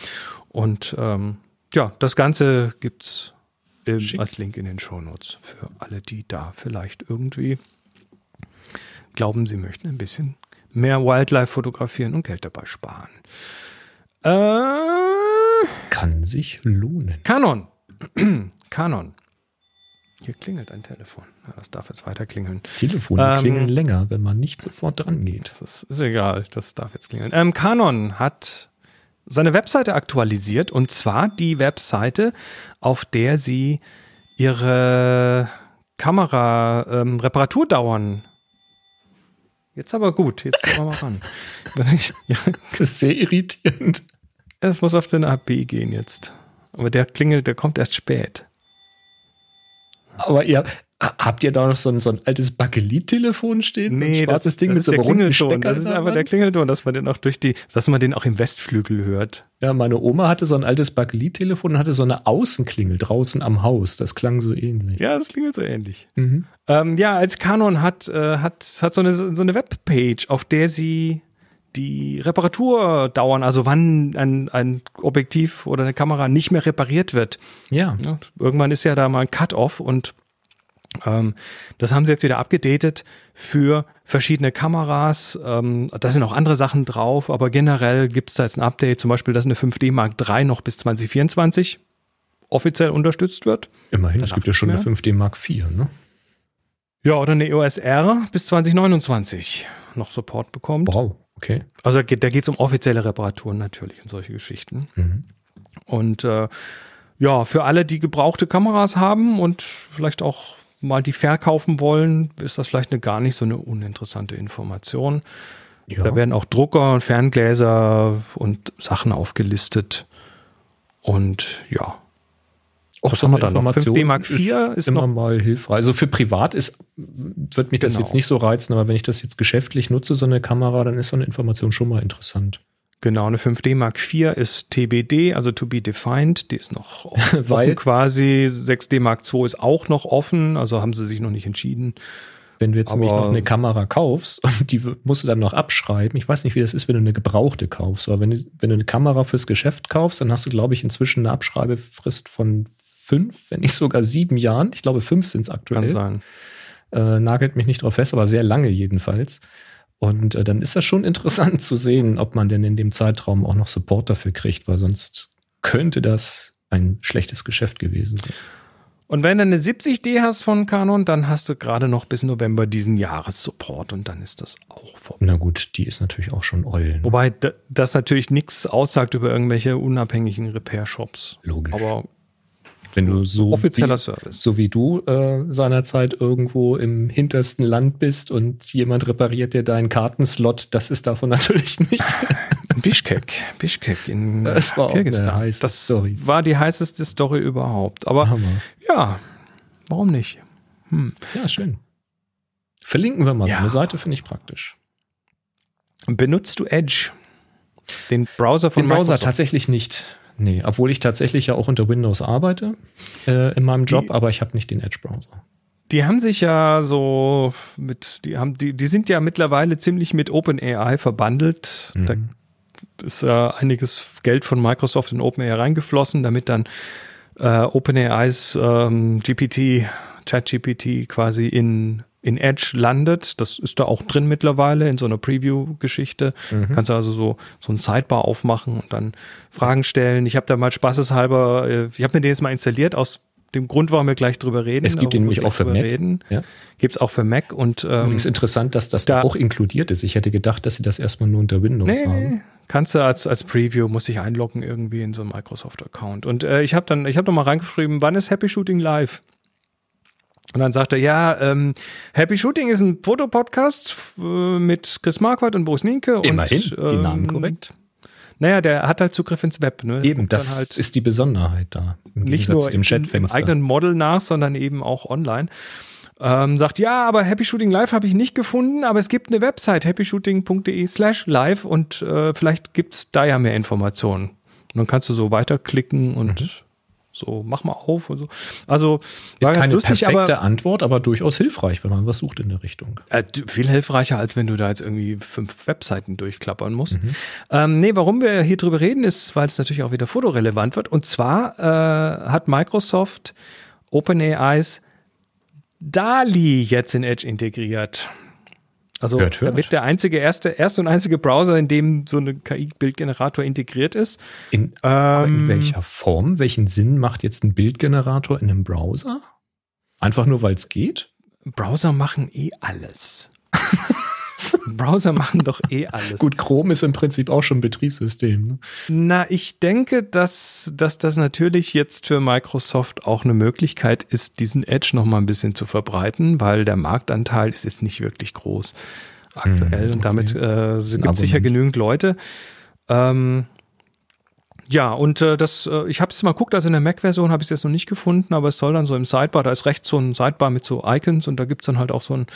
Speaker 2: Und ähm, ja, das Ganze gibt's ähm,
Speaker 1: Schick.
Speaker 2: als Link in den Shownotes für alle, die da vielleicht irgendwie glauben, sie möchten ein bisschen mehr Wildlife fotografieren und Geld dabei sparen. Äh,
Speaker 1: Kann sich lohnen.
Speaker 2: Canon. Canon. Hier klingelt ein Telefon. Ja, das darf jetzt weiter klingeln.
Speaker 1: Telefone
Speaker 2: Ähm,
Speaker 1: klingen länger, wenn man nicht sofort dran geht.
Speaker 2: Das ist, ist egal, das darf jetzt klingeln. Ähm, Canon hat seine Webseite aktualisiert und zwar die Webseite, auf der sie ihre Kamera-Reparaturdauern. jetzt aber gut, jetzt gehen wir mal ran. Ja,
Speaker 1: Das ist sehr irritierend.
Speaker 2: Es muss auf den AB gehen jetzt. Aber der klingelt, der kommt erst spät.
Speaker 1: Aber ihr, habt ihr da noch so ein, so ein altes Bakelit-Telefon stehen? so ein schwarzes Ding
Speaker 2: das
Speaker 1: mit
Speaker 2: ist
Speaker 1: so
Speaker 2: der
Speaker 1: einem runden
Speaker 2: Klingelton.
Speaker 1: Stecker.
Speaker 2: Das ist einfach der Klingelton, dass man den auch durch die, dass man den auch im Westflügel hört.
Speaker 1: Ja, meine Oma hatte so ein altes Bakelit-Telefon und hatte so eine Außenklingel draußen am Haus. Das klang so ähnlich.
Speaker 2: Ja, das klingelt so ähnlich.
Speaker 1: Mhm.
Speaker 2: Ähm, ja, als Canon hat, äh, hat, hat so eine, so eine Webpage, auf der sie die Reparaturdauern, also wann ein, ein Objektiv oder eine Kamera nicht mehr repariert wird.
Speaker 1: Ja.
Speaker 2: Ja, irgendwann ist ja da mal ein Cut-off und das haben sie jetzt wieder abgedatet für verschiedene Kameras. Ähm, da sind auch andere Sachen drauf, aber generell gibt es da jetzt ein Update, zum Beispiel, dass eine 5D Mark III noch bis 2024 offiziell unterstützt wird.
Speaker 1: Immerhin, es
Speaker 2: Danach
Speaker 1: gibt ja schon
Speaker 2: nicht
Speaker 1: eine 5D Mark IV, ne?
Speaker 2: Ja, oder eine EOS R bis 2029 noch Support bekommt.
Speaker 1: Wow, okay.
Speaker 2: Also da geht geht's um offizielle Reparaturen natürlich und solche Geschichten.
Speaker 1: Mhm.
Speaker 2: Und äh, ja, für alle, die gebrauchte Kameras haben und vielleicht auch mal die verkaufen wollen, ist das vielleicht eine gar nicht so eine uninteressante Information.
Speaker 1: Ja.
Speaker 2: Da werden auch Drucker, Ferngläser und Sachen aufgelistet. Und ja,
Speaker 1: Auch
Speaker 2: Was
Speaker 1: so
Speaker 2: haben wir da noch?
Speaker 1: Information
Speaker 2: 5D Mark IV ist
Speaker 1: immer
Speaker 2: noch-
Speaker 1: mal hilfreich. Also für privat ist, wird mich das
Speaker 2: Genau.
Speaker 1: jetzt nicht so reizen, aber wenn ich das jetzt geschäftlich nutze, so eine Kamera, dann ist so eine Information schon mal interessant.
Speaker 2: Genau, eine 5D Mark IV ist TBD, also to be defined. Die ist noch offen
Speaker 1: Weil-
Speaker 2: quasi. 6D Mark II ist auch noch offen, also haben sie sich noch nicht entschieden.
Speaker 1: Wenn du jetzt nämlich
Speaker 2: Aber-
Speaker 1: noch eine Kamera kaufst und die musst du dann noch abschreiben. Ich weiß nicht, wie das ist, wenn du eine gebrauchte kaufst, aber wenn du, wenn du eine Kamera fürs Geschäft kaufst, dann hast du, glaube ich, inzwischen eine Abschreibefrist von fünf, wenn nicht sogar sieben Jahren. Ich glaube, fünf sind es
Speaker 2: Kann
Speaker 1: aktuell.
Speaker 2: sein.
Speaker 1: Äh, nagelt mich nicht drauf fest, aber sehr lange jedenfalls. Und äh, dann ist das schon interessant zu sehen, ob man denn in dem Zeitraum auch noch Support dafür kriegt, weil sonst könnte das ein schlechtes Geschäft gewesen sein.
Speaker 2: Und wenn du eine 70D hast von Canon, dann hast du gerade noch bis November diesen Jahres Support und dann ist das auch vorbei.
Speaker 1: Na gut, die ist natürlich auch schon oll. Ne?
Speaker 2: Wobei das natürlich nichts aussagt über irgendwelche unabhängigen Repair-Shops.
Speaker 1: Logisch.
Speaker 2: Aber
Speaker 1: Wenn du so
Speaker 2: offizieller
Speaker 1: wie,
Speaker 2: Service.
Speaker 1: so wie du äh, seinerzeit irgendwo im hintersten Land bist und jemand repariert dir deinen Kartenslot, das ist davon natürlich nicht.
Speaker 2: In Bischkek, Bischkek in
Speaker 1: Das war
Speaker 2: Kirgisistan.
Speaker 1: heiße
Speaker 2: Das
Speaker 1: Story.
Speaker 2: war die heißeste Story überhaupt. Aber
Speaker 1: Hammer.
Speaker 2: ja, warum nicht?
Speaker 1: Hm. Ja, schön. Verlinken wir mal
Speaker 2: Ja.
Speaker 1: so eine Seite, finde ich praktisch.
Speaker 2: Benutzt du Edge? Den Browser von
Speaker 1: Den Browser
Speaker 2: Microsoft?
Speaker 1: tatsächlich nicht. Nee, obwohl ich tatsächlich ja auch unter Windows arbeite äh, in meinem Job,
Speaker 2: Die-
Speaker 1: aber ich habe nicht den Edge-Browser.
Speaker 2: Die haben sich ja so mit, die haben, die, die sind ja mittlerweile ziemlich mit OpenAI verbandelt. Da
Speaker 1: Mhm.
Speaker 2: ist ja einiges Geld von Microsoft in OpenAI reingeflossen, damit dann äh, OpenAIs ähm, GPT, ChatGPT quasi in, in Edge landet. Das ist da auch drin mittlerweile in so einer Preview-Geschichte. Kannst du also so, so ein Sidebar aufmachen und dann Fragen stellen. Ich habe da mal spaßeshalber, äh, ich habe mir den jetzt mal installiert aus dem Grund, warum wir gleich drüber reden.
Speaker 1: Es gibt
Speaker 2: wir
Speaker 1: nämlich auch für Mac.
Speaker 2: Reden.
Speaker 1: Ja.
Speaker 2: Gibt's auch für Mac und ähm,
Speaker 1: Übrigens interessant, dass das da, auch inkludiert ist. Ich hätte gedacht, dass sie das erstmal nur unter Windows
Speaker 2: Nee,
Speaker 1: haben.
Speaker 2: Kannst du als, als Preview, muss ich einloggen irgendwie in so einen Microsoft-Account. Und äh, ich habe dann, ich habe noch mal reingeschrieben, wann ist Happy Shooting live? Und dann sagt er, ja, ähm, Happy Shooting ist ein Fotopodcast äh, mit Chris Marquardt und Boris Nienke.
Speaker 1: Immerhin,
Speaker 2: und,
Speaker 1: die Namen
Speaker 2: ähm,
Speaker 1: korrekt.
Speaker 2: Naja, der hat halt Zugriff ins Web. Ne?
Speaker 1: Eben, das
Speaker 2: halt
Speaker 1: ist die Besonderheit da. Im
Speaker 2: nicht nur im, im eigenen Model nach, sondern eben auch online. Ähm, sagt, ja, aber Happy Shooting Live habe ich nicht gefunden, aber es gibt eine Website, happyshooting.de slash live und äh, vielleicht gibt's da ja mehr Informationen. Und dann kannst du so weiterklicken und so, mach mal auf und so. Also,
Speaker 1: ist
Speaker 2: war
Speaker 1: keine
Speaker 2: lustig,
Speaker 1: perfekte
Speaker 2: aber
Speaker 1: Antwort, aber durchaus hilfreich, wenn man was sucht in der Richtung.
Speaker 2: äh, viel hilfreicher, als wenn du da jetzt irgendwie fünf Webseiten durchklappern musst.
Speaker 1: Mhm.
Speaker 2: Ähm, nee, warum wir hier drüber reden, ist, weil es natürlich auch wieder fotorelevant wird. Und zwar äh, hat Microsoft OpenAIs DALI jetzt in Edge integriert. Also
Speaker 1: Hört, hört.
Speaker 2: damit der einzige, erste, erste und einzige Browser, in dem so ein KI-Bildgenerator integriert ist.
Speaker 1: In, aber in
Speaker 2: Ähm,
Speaker 1: welcher Form? Welchen Sinn macht jetzt ein Bildgenerator in einem Browser? Einfach nur, weil es geht?
Speaker 2: Browser machen eh alles. Browser machen doch eh alles.
Speaker 1: Gut, Chrome ist im Prinzip auch schon ein Betriebssystem. Ne?
Speaker 2: Na, ich denke, dass, dass das natürlich jetzt für Microsoft auch eine Möglichkeit ist, diesen Edge noch mal ein bisschen zu verbreiten, weil der Marktanteil ist jetzt nicht wirklich groß aktuell
Speaker 1: Hm,
Speaker 2: und damit
Speaker 1: okay.
Speaker 2: äh, gibt es sicher genügend Leute. Ähm, ja, und äh, das, äh, ich habe es mal geguckt, also in der Mac-Version habe ich es jetzt noch nicht gefunden, aber es soll dann so im Sidebar, da ist rechts so ein Sidebar mit so Icons und da gibt's dann halt auch so ein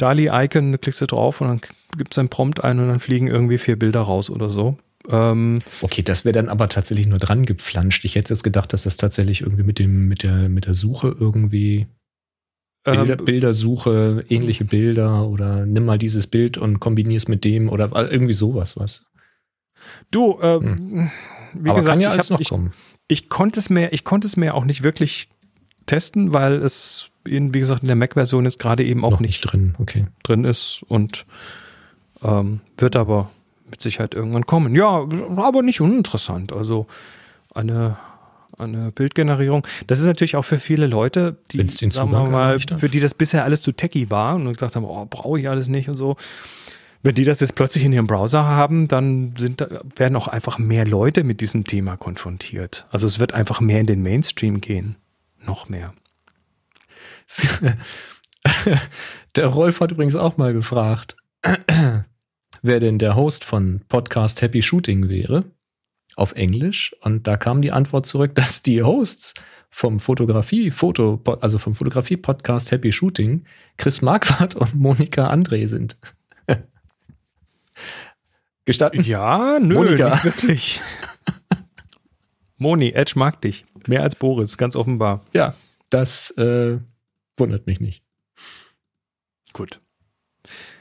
Speaker 2: DALI-Icon, da klickst du drauf und dann gibt's ein Prompt ein und dann fliegen irgendwie vier Bilder raus oder so. Ähm,
Speaker 1: Okay, das wäre dann aber tatsächlich nur dran gepflanscht. Ich hätte jetzt gedacht, dass das tatsächlich irgendwie mit dem, mit der, mit der Suche irgendwie Bilder,
Speaker 2: ähm,
Speaker 1: Bildersuche, ähnliche Bilder oder nimm mal dieses Bild und kombinier es mit dem oder irgendwie sowas was.
Speaker 2: Du, ähm, wie
Speaker 1: aber
Speaker 2: gesagt,
Speaker 1: kann ja
Speaker 2: ich,
Speaker 1: alles
Speaker 2: hab,
Speaker 1: noch
Speaker 2: ich,
Speaker 1: kommen.
Speaker 2: ich konnte es mir, ich konnte es mir auch nicht wirklich testen, weil es, in, wie gesagt, in der Mac-Version jetzt gerade eben auch nicht
Speaker 1: nicht drin. Okay.
Speaker 2: drin ist und ähm, wird aber mit Sicherheit irgendwann kommen. Ja, aber nicht uninteressant. Also eine, eine Bildgenerierung. Das ist natürlich auch für viele Leute, die, sagen wir mal, für die das bisher alles zu techy war und gesagt haben, oh, brauche ich alles nicht und so. Wenn die das jetzt plötzlich in ihrem Browser haben, dann sind, werden auch einfach mehr Leute mit diesem Thema konfrontiert. Also es wird einfach mehr in den Mainstream gehen. Noch mehr.
Speaker 1: Der Rolf hat übrigens auch mal gefragt, wer denn der Host von Podcast Happy Shooting wäre. Auf Englisch. Und da kam die Antwort zurück, dass die Hosts vom Fotografie, Foto, also vom Fotografie-Podcast Happy Shooting Chris Marquardt und Monika André sind. Gestatten?
Speaker 2: Ja, nö,
Speaker 1: Monika.
Speaker 2: nicht wirklich. Moni, Edge mag dich. Mehr als Boris, ganz offenbar.
Speaker 1: Ja, das äh, wundert mich nicht.
Speaker 2: Gut.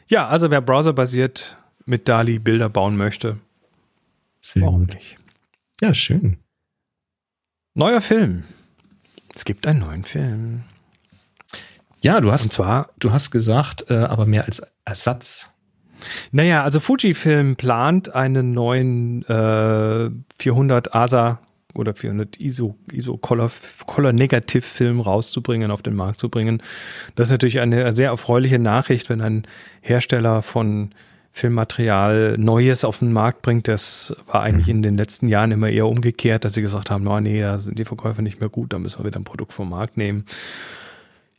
Speaker 2: Ja, also wer browserbasiert mit DALI Bilder bauen möchte,
Speaker 1: Sehr
Speaker 2: warum
Speaker 1: gut.
Speaker 2: nicht?
Speaker 1: Ja, schön.
Speaker 2: Neuer Film. Es gibt einen neuen Film.
Speaker 1: Ja, du
Speaker 2: Und
Speaker 1: hast,
Speaker 2: zwar,
Speaker 1: du hast gesagt, äh, aber mehr als Ersatz.
Speaker 2: naja, also Fujifilm plant einen neuen äh, 400 ASA oder 400 ISO, ISO Color, Color Negativ Film rauszubringen, auf den Markt zu bringen. Das ist natürlich eine sehr erfreuliche Nachricht, wenn ein Hersteller von Filmmaterial Neues auf den Markt bringt. Das war eigentlich in den letzten Jahren immer eher umgekehrt, dass sie gesagt haben, no, nee, da sind die Verkäufer nicht mehr gut, da müssen wir wieder ein Produkt vom Markt nehmen.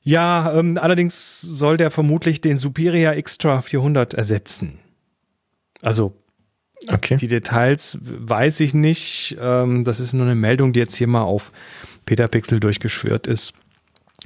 Speaker 2: Ja, ähm, allerdings soll der vermutlich den Superior Extra 400 ersetzen. Also
Speaker 1: Okay.
Speaker 2: die Details weiß ich nicht. Ähm, das ist nur eine Meldung, die jetzt hier mal auf Petapixel durchgeschwört ist.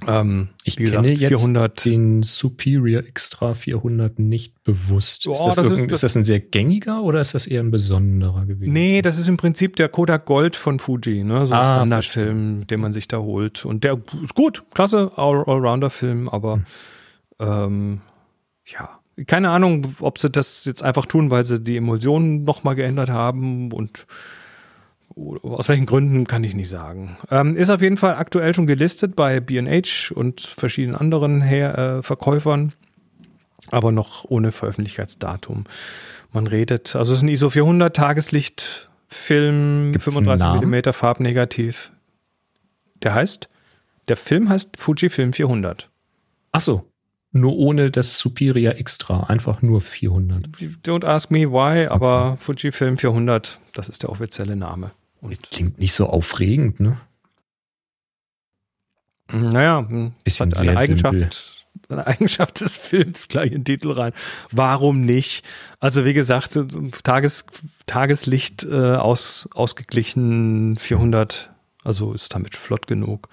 Speaker 2: Ähm,
Speaker 1: Ich
Speaker 2: wie gesagt,
Speaker 1: kenne jetzt
Speaker 2: 400.
Speaker 1: den Superior Extra 400 nicht bewusst.
Speaker 2: Oh,
Speaker 1: ist, das
Speaker 2: das ist-
Speaker 1: irgend- ist, das ein sehr gängiger oder ist das eher ein besonderer gewesen?
Speaker 2: Nee, das ist im Prinzip der Kodak Gold von Fuji, ne? So ein
Speaker 1: Ah,
Speaker 2: Standardfilm, den man sich da holt. Und der ist gut, klasse, All- Allrounder-Film, aber
Speaker 1: Hm.
Speaker 2: ähm, ja, keine Ahnung, ob sie das jetzt einfach tun, weil sie die Emulsionen nochmal geändert haben und aus welchen Gründen kann ich nicht sagen. Ähm, ist auf jeden Fall aktuell schon gelistet bei B&H und verschiedenen anderen Her äh, Verkäufern, aber noch ohne Veröffentlichkeitsdatum. Man redet, also es ist ein ISO 400 Tageslichtfilm,
Speaker 1: Gibt's einen
Speaker 2: 35
Speaker 1: Namen?
Speaker 2: Millimeter Farbnegativ. Der heißt, der Film heißt Fujifilm 400.
Speaker 1: Ach so. Nur ohne das Superior Extra, einfach nur 400.
Speaker 2: Don't ask me why, aber Fujifilm 400, das ist der offizielle Name. Und
Speaker 1: Klingt nicht so aufregend, ne?
Speaker 2: Naja, hm,
Speaker 1: Bisschen
Speaker 2: hat eine Eigenschaft,
Speaker 1: simpel.
Speaker 2: eine Eigenschaft des Films gleich in den Titel rein. Warum nicht? Also wie gesagt, Tages, Tageslicht äh, aus, ausgeglichen 400, also ist damit flott genug.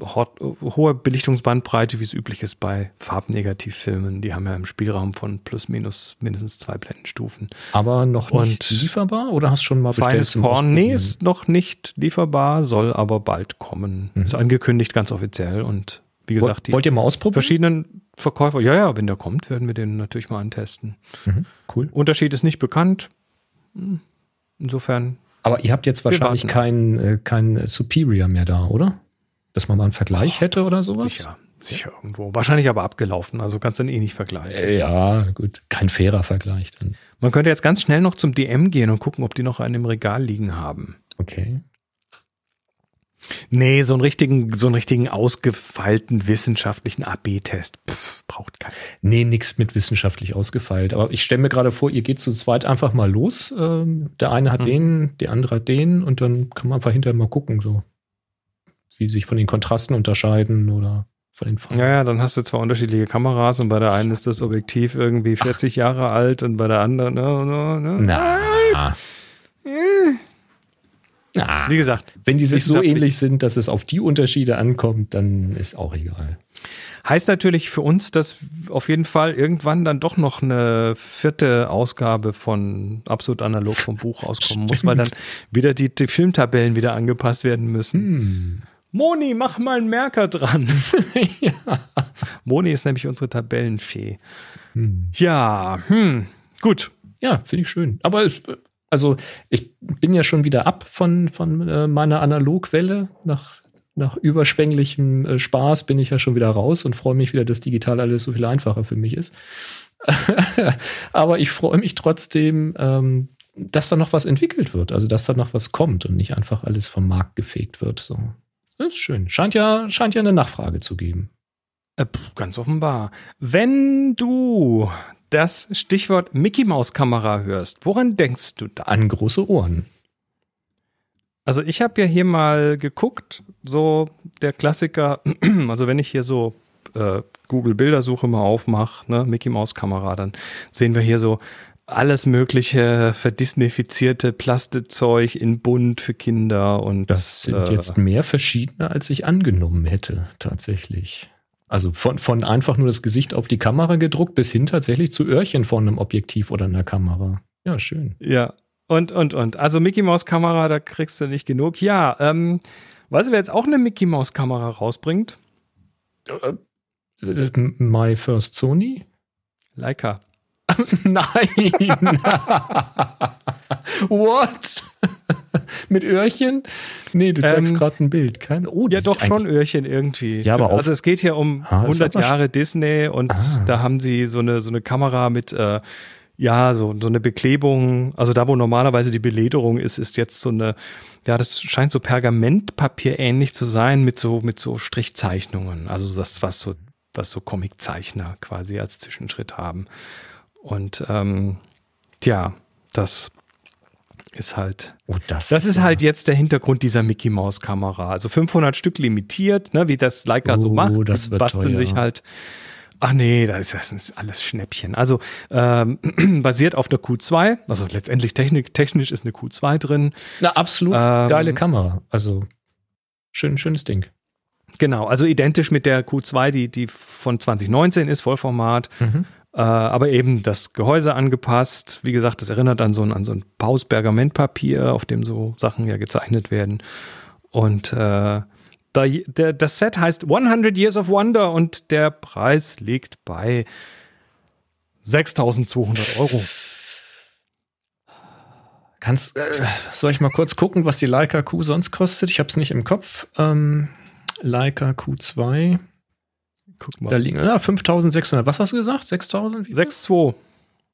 Speaker 2: Hohe Belichtungsbandbreite, wie es üblich ist bei Farbnegativfilmen. Die haben ja im Spielraum von plus minus mindestens zwei Blendenstufen.
Speaker 1: Aber noch nicht
Speaker 2: Und
Speaker 1: lieferbar oder hast du schon mal?
Speaker 2: Feines Korn, nee, ist noch nicht lieferbar, soll aber bald kommen.
Speaker 1: Mhm.
Speaker 2: Ist angekündigt, ganz offiziell. Und wie gesagt, die
Speaker 1: wollt ihr mal ausprobieren?
Speaker 2: verschiedenen Verkäufer, ja, ja, wenn der kommt, werden wir den natürlich mal antesten.
Speaker 1: Mhm, cool.
Speaker 2: Unterschied ist nicht bekannt. Insofern,
Speaker 1: Aber ihr habt jetzt wahrscheinlich keinen äh, kein Superior mehr da, oder? Dass man mal einen Vergleich hätte oder sowas?
Speaker 2: sicher, sicher irgendwo. Wahrscheinlich aber abgelaufen, also kannst du dann eh nicht vergleichen.
Speaker 1: Äh, Ja, gut. Kein fairer Vergleich dann.
Speaker 2: Man könnte jetzt ganz schnell noch zum DM gehen und gucken, ob die noch einen im Regal liegen haben.
Speaker 1: Okay.
Speaker 2: Nee, so einen richtigen, so einen richtigen ausgefeilten wissenschaftlichen AB-Test braucht keiner.
Speaker 1: Nee, nix mit wissenschaftlich ausgefeilt. Aber ich stelle mir gerade vor, ihr geht zu zweit einfach mal los. Ähm, der eine hat
Speaker 2: Mhm.
Speaker 1: den, der andere hat den und dann kann man einfach hinterher mal gucken, so wie sich von den Kontrasten unterscheiden oder von den Farben.
Speaker 2: Ja, ja, dann hast du zwar unterschiedliche Kameras und bei der einen ist das Objektiv irgendwie 40 Jahre alt und bei der anderen, ne, ne, ne.
Speaker 1: Na. Na.
Speaker 2: Wie gesagt,
Speaker 1: Wenn die sich so ähnlich sind, dass es auf die Unterschiede ankommt, dann ist auch egal.
Speaker 2: heißt natürlich für uns, dass auf jeden Fall irgendwann dann doch noch eine vierte Ausgabe von Absolut Analog vom Buch rauskommen muss, weil dann wieder die, die Filmtabellen wieder angepasst werden müssen.
Speaker 1: Hm.
Speaker 2: Moni, mach mal einen Merker dran.
Speaker 1: ja.
Speaker 2: Moni ist nämlich unsere Tabellenfee.
Speaker 1: Hm.
Speaker 2: Ja, hm, gut.
Speaker 1: Ja, finde ich schön. Aber es, also ich bin ja schon wieder ab von, von äh, meiner Analogwelle. Nach, nach überschwänglichem äh, Spaß bin ich ja schon wieder raus und freue mich wieder, dass digital alles so viel einfacher für mich ist. Aber ich freue mich trotzdem, ähm, dass da noch was entwickelt wird. Also dass da noch was kommt und nicht einfach alles vom Markt gefegt wird. So. Das ist schön. Scheint ja, scheint ja eine Nachfrage zu geben.
Speaker 2: Äh, Ganz offenbar. Wenn du das Stichwort Mickey Maus Kamera hörst, woran denkst du da?
Speaker 1: An große Ohren.
Speaker 2: Also ich habe ja hier mal geguckt, so der Klassiker, also wenn ich hier so äh, Google Bildersuche mal aufmache, ne, Mickey Maus Kamera, dann sehen wir hier so alles mögliche verdisnifizierte Plastezeug in bunt für Kinder und
Speaker 1: Das sind
Speaker 2: äh,
Speaker 1: jetzt mehr verschiedene, als ich angenommen hätte, tatsächlich. Also von, von einfach nur das Gesicht auf die Kamera gedruckt bis hin tatsächlich zu Öhrchen von einem Objektiv oder einer Kamera. Ja, schön.
Speaker 2: Ja, und, und, und. Also Mickey Maus Kamera, da kriegst du nicht genug. Ja, ähm, weißt du, wer jetzt auch eine Mickey Maus Kamera rausbringt?
Speaker 1: Äh, äh, My First Sony?
Speaker 2: Leica.
Speaker 1: Nein. What? Mit Öhrchen? Nee, du zeigst
Speaker 2: Ähm,
Speaker 1: gerade ein Bild. Kein, oh,
Speaker 2: Ja, doch schon Öhrchen irgendwie.
Speaker 1: Ja, aber auf-
Speaker 2: also es geht hier um
Speaker 1: Ah, das ist
Speaker 2: 100
Speaker 1: aber sch-
Speaker 2: Jahre Disney und
Speaker 1: Ah.
Speaker 2: da haben sie so eine, so eine Kamera mit, äh, ja, so, so eine Beklebung. Also da, wo normalerweise die Belederung ist, ist jetzt so eine, ja, das scheint so Pergamentpapier ähnlich zu sein mit so, mit so Strichzeichnungen. Also das, was so, was so Comiczeichner quasi als Zwischenschritt haben. Und ähm, tja, das ist halt
Speaker 1: Oh, das,
Speaker 2: das ist halt jetzt der Hintergrund dieser Mickey Maus Kamera. Also 500 Stück limitiert, ne, wie das Leica so
Speaker 1: Oh,
Speaker 2: macht.
Speaker 1: das
Speaker 2: Sie
Speaker 1: wird
Speaker 2: basteln
Speaker 1: teuer.
Speaker 2: sich halt. Ach nee, das ist, das ist alles Schnäppchen. Also ähm, basiert auf der Q2. Also letztendlich technik, technisch ist eine Q2 drin.
Speaker 1: Na, absolut
Speaker 2: Ähm,
Speaker 1: geile Kamera. Also schön, schönes Ding.
Speaker 2: Genau, also identisch mit der Q2, die, die von 2019 ist, Vollformat.
Speaker 1: Mhm.
Speaker 2: Äh, aber eben das Gehäuse angepasst. Wie gesagt, das erinnert an so ein, an so ein Paus-Pergamentpapier, auf dem so Sachen ja gezeichnet werden. Und äh, da, der, das Set heißt 100 Years of Wonder und der Preis liegt bei 6200 Euro.
Speaker 1: Kannst, äh, soll ich mal kurz gucken, was die Leica Q sonst kostet? Ich habe es nicht im Kopf. Ähm, Leica Q2.
Speaker 2: Guck mal.
Speaker 1: Da liegen, ja, 5600. Was hast du gesagt? 6000?
Speaker 2: 6,2.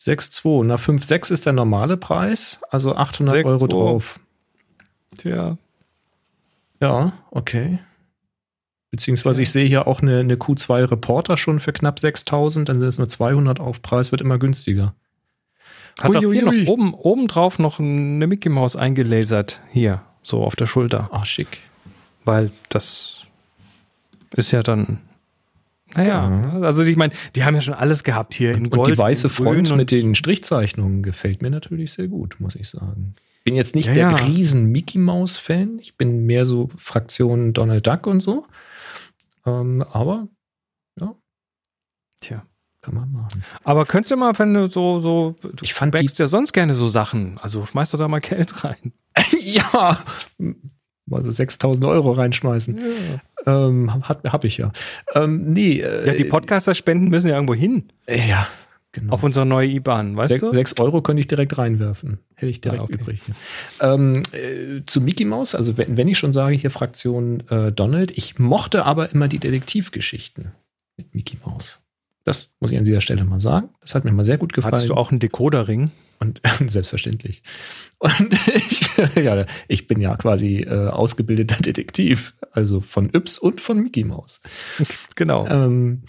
Speaker 1: 6,2. Na, 5,6 ist der normale Preis. Also 800
Speaker 2: 6,2.
Speaker 1: Euro drauf.
Speaker 2: Tja.
Speaker 1: Ja, okay. Beziehungsweise ich sehe hier auch eine, eine Q2 Reporter schon für knapp 6000. Dann sind es nur 200 auf Preis, wird immer günstiger.
Speaker 2: Hat auch hier noch oben, oben drauf noch eine Mickey Maus eingelasert. Hier, so auf der Schulter.
Speaker 1: Ah, schick.
Speaker 2: Weil das ist ja dann. Naja,
Speaker 1: Ja.
Speaker 2: also ich meine, die haben ja schon alles gehabt hier in Gold.
Speaker 1: und die weiße
Speaker 2: Grün
Speaker 1: Front
Speaker 2: und-
Speaker 1: mit den Strichzeichnungen gefällt mir natürlich sehr gut, muss ich sagen. Bin jetzt nicht
Speaker 2: Ja,
Speaker 1: der
Speaker 2: ja.
Speaker 1: riesen Mickey Mouse Fan. Ich bin mehr so Fraktion Donald Duck und so. Ähm, aber
Speaker 2: Tja.
Speaker 1: kann man machen.
Speaker 2: Aber könntest du mal, wenn du so, so, du
Speaker 1: Ich fand
Speaker 2: backst ja sonst gerne so Sachen. Also schmeißt du da mal Geld rein.
Speaker 1: ja, also 6000 Euro reinschmeißen. Ähm, hab, hab ich ja. Ähm, nee. Äh,
Speaker 2: Ja, die Podcaster spenden müssen ja irgendwo hin.
Speaker 1: äh, Ja, genau.
Speaker 2: Auf unsere neue IBAN, weißt
Speaker 1: Sech,
Speaker 2: du?
Speaker 1: sechs Euro könnte ich direkt reinwerfen. Hätte ich direkt
Speaker 2: Ah, okay.
Speaker 1: übrig. Ähm, äh, zu Mickey Mouse, also wenn, wenn ich schon sage, hier Fraktion äh, Donald, ich mochte aber immer die Detektivgeschichten mit Mickey Mouse. Das muss ich an dieser Stelle mal sagen. Das hat mir mal sehr gut gefallen.
Speaker 2: Hattest du auch einen Decoder-Ring?
Speaker 1: Und selbstverständlich. Und ich, ja, ich bin ja quasi äh, ausgebildeter Detektiv, also von Yps und von Mickey Mouse.
Speaker 2: Genau.
Speaker 1: Ähm,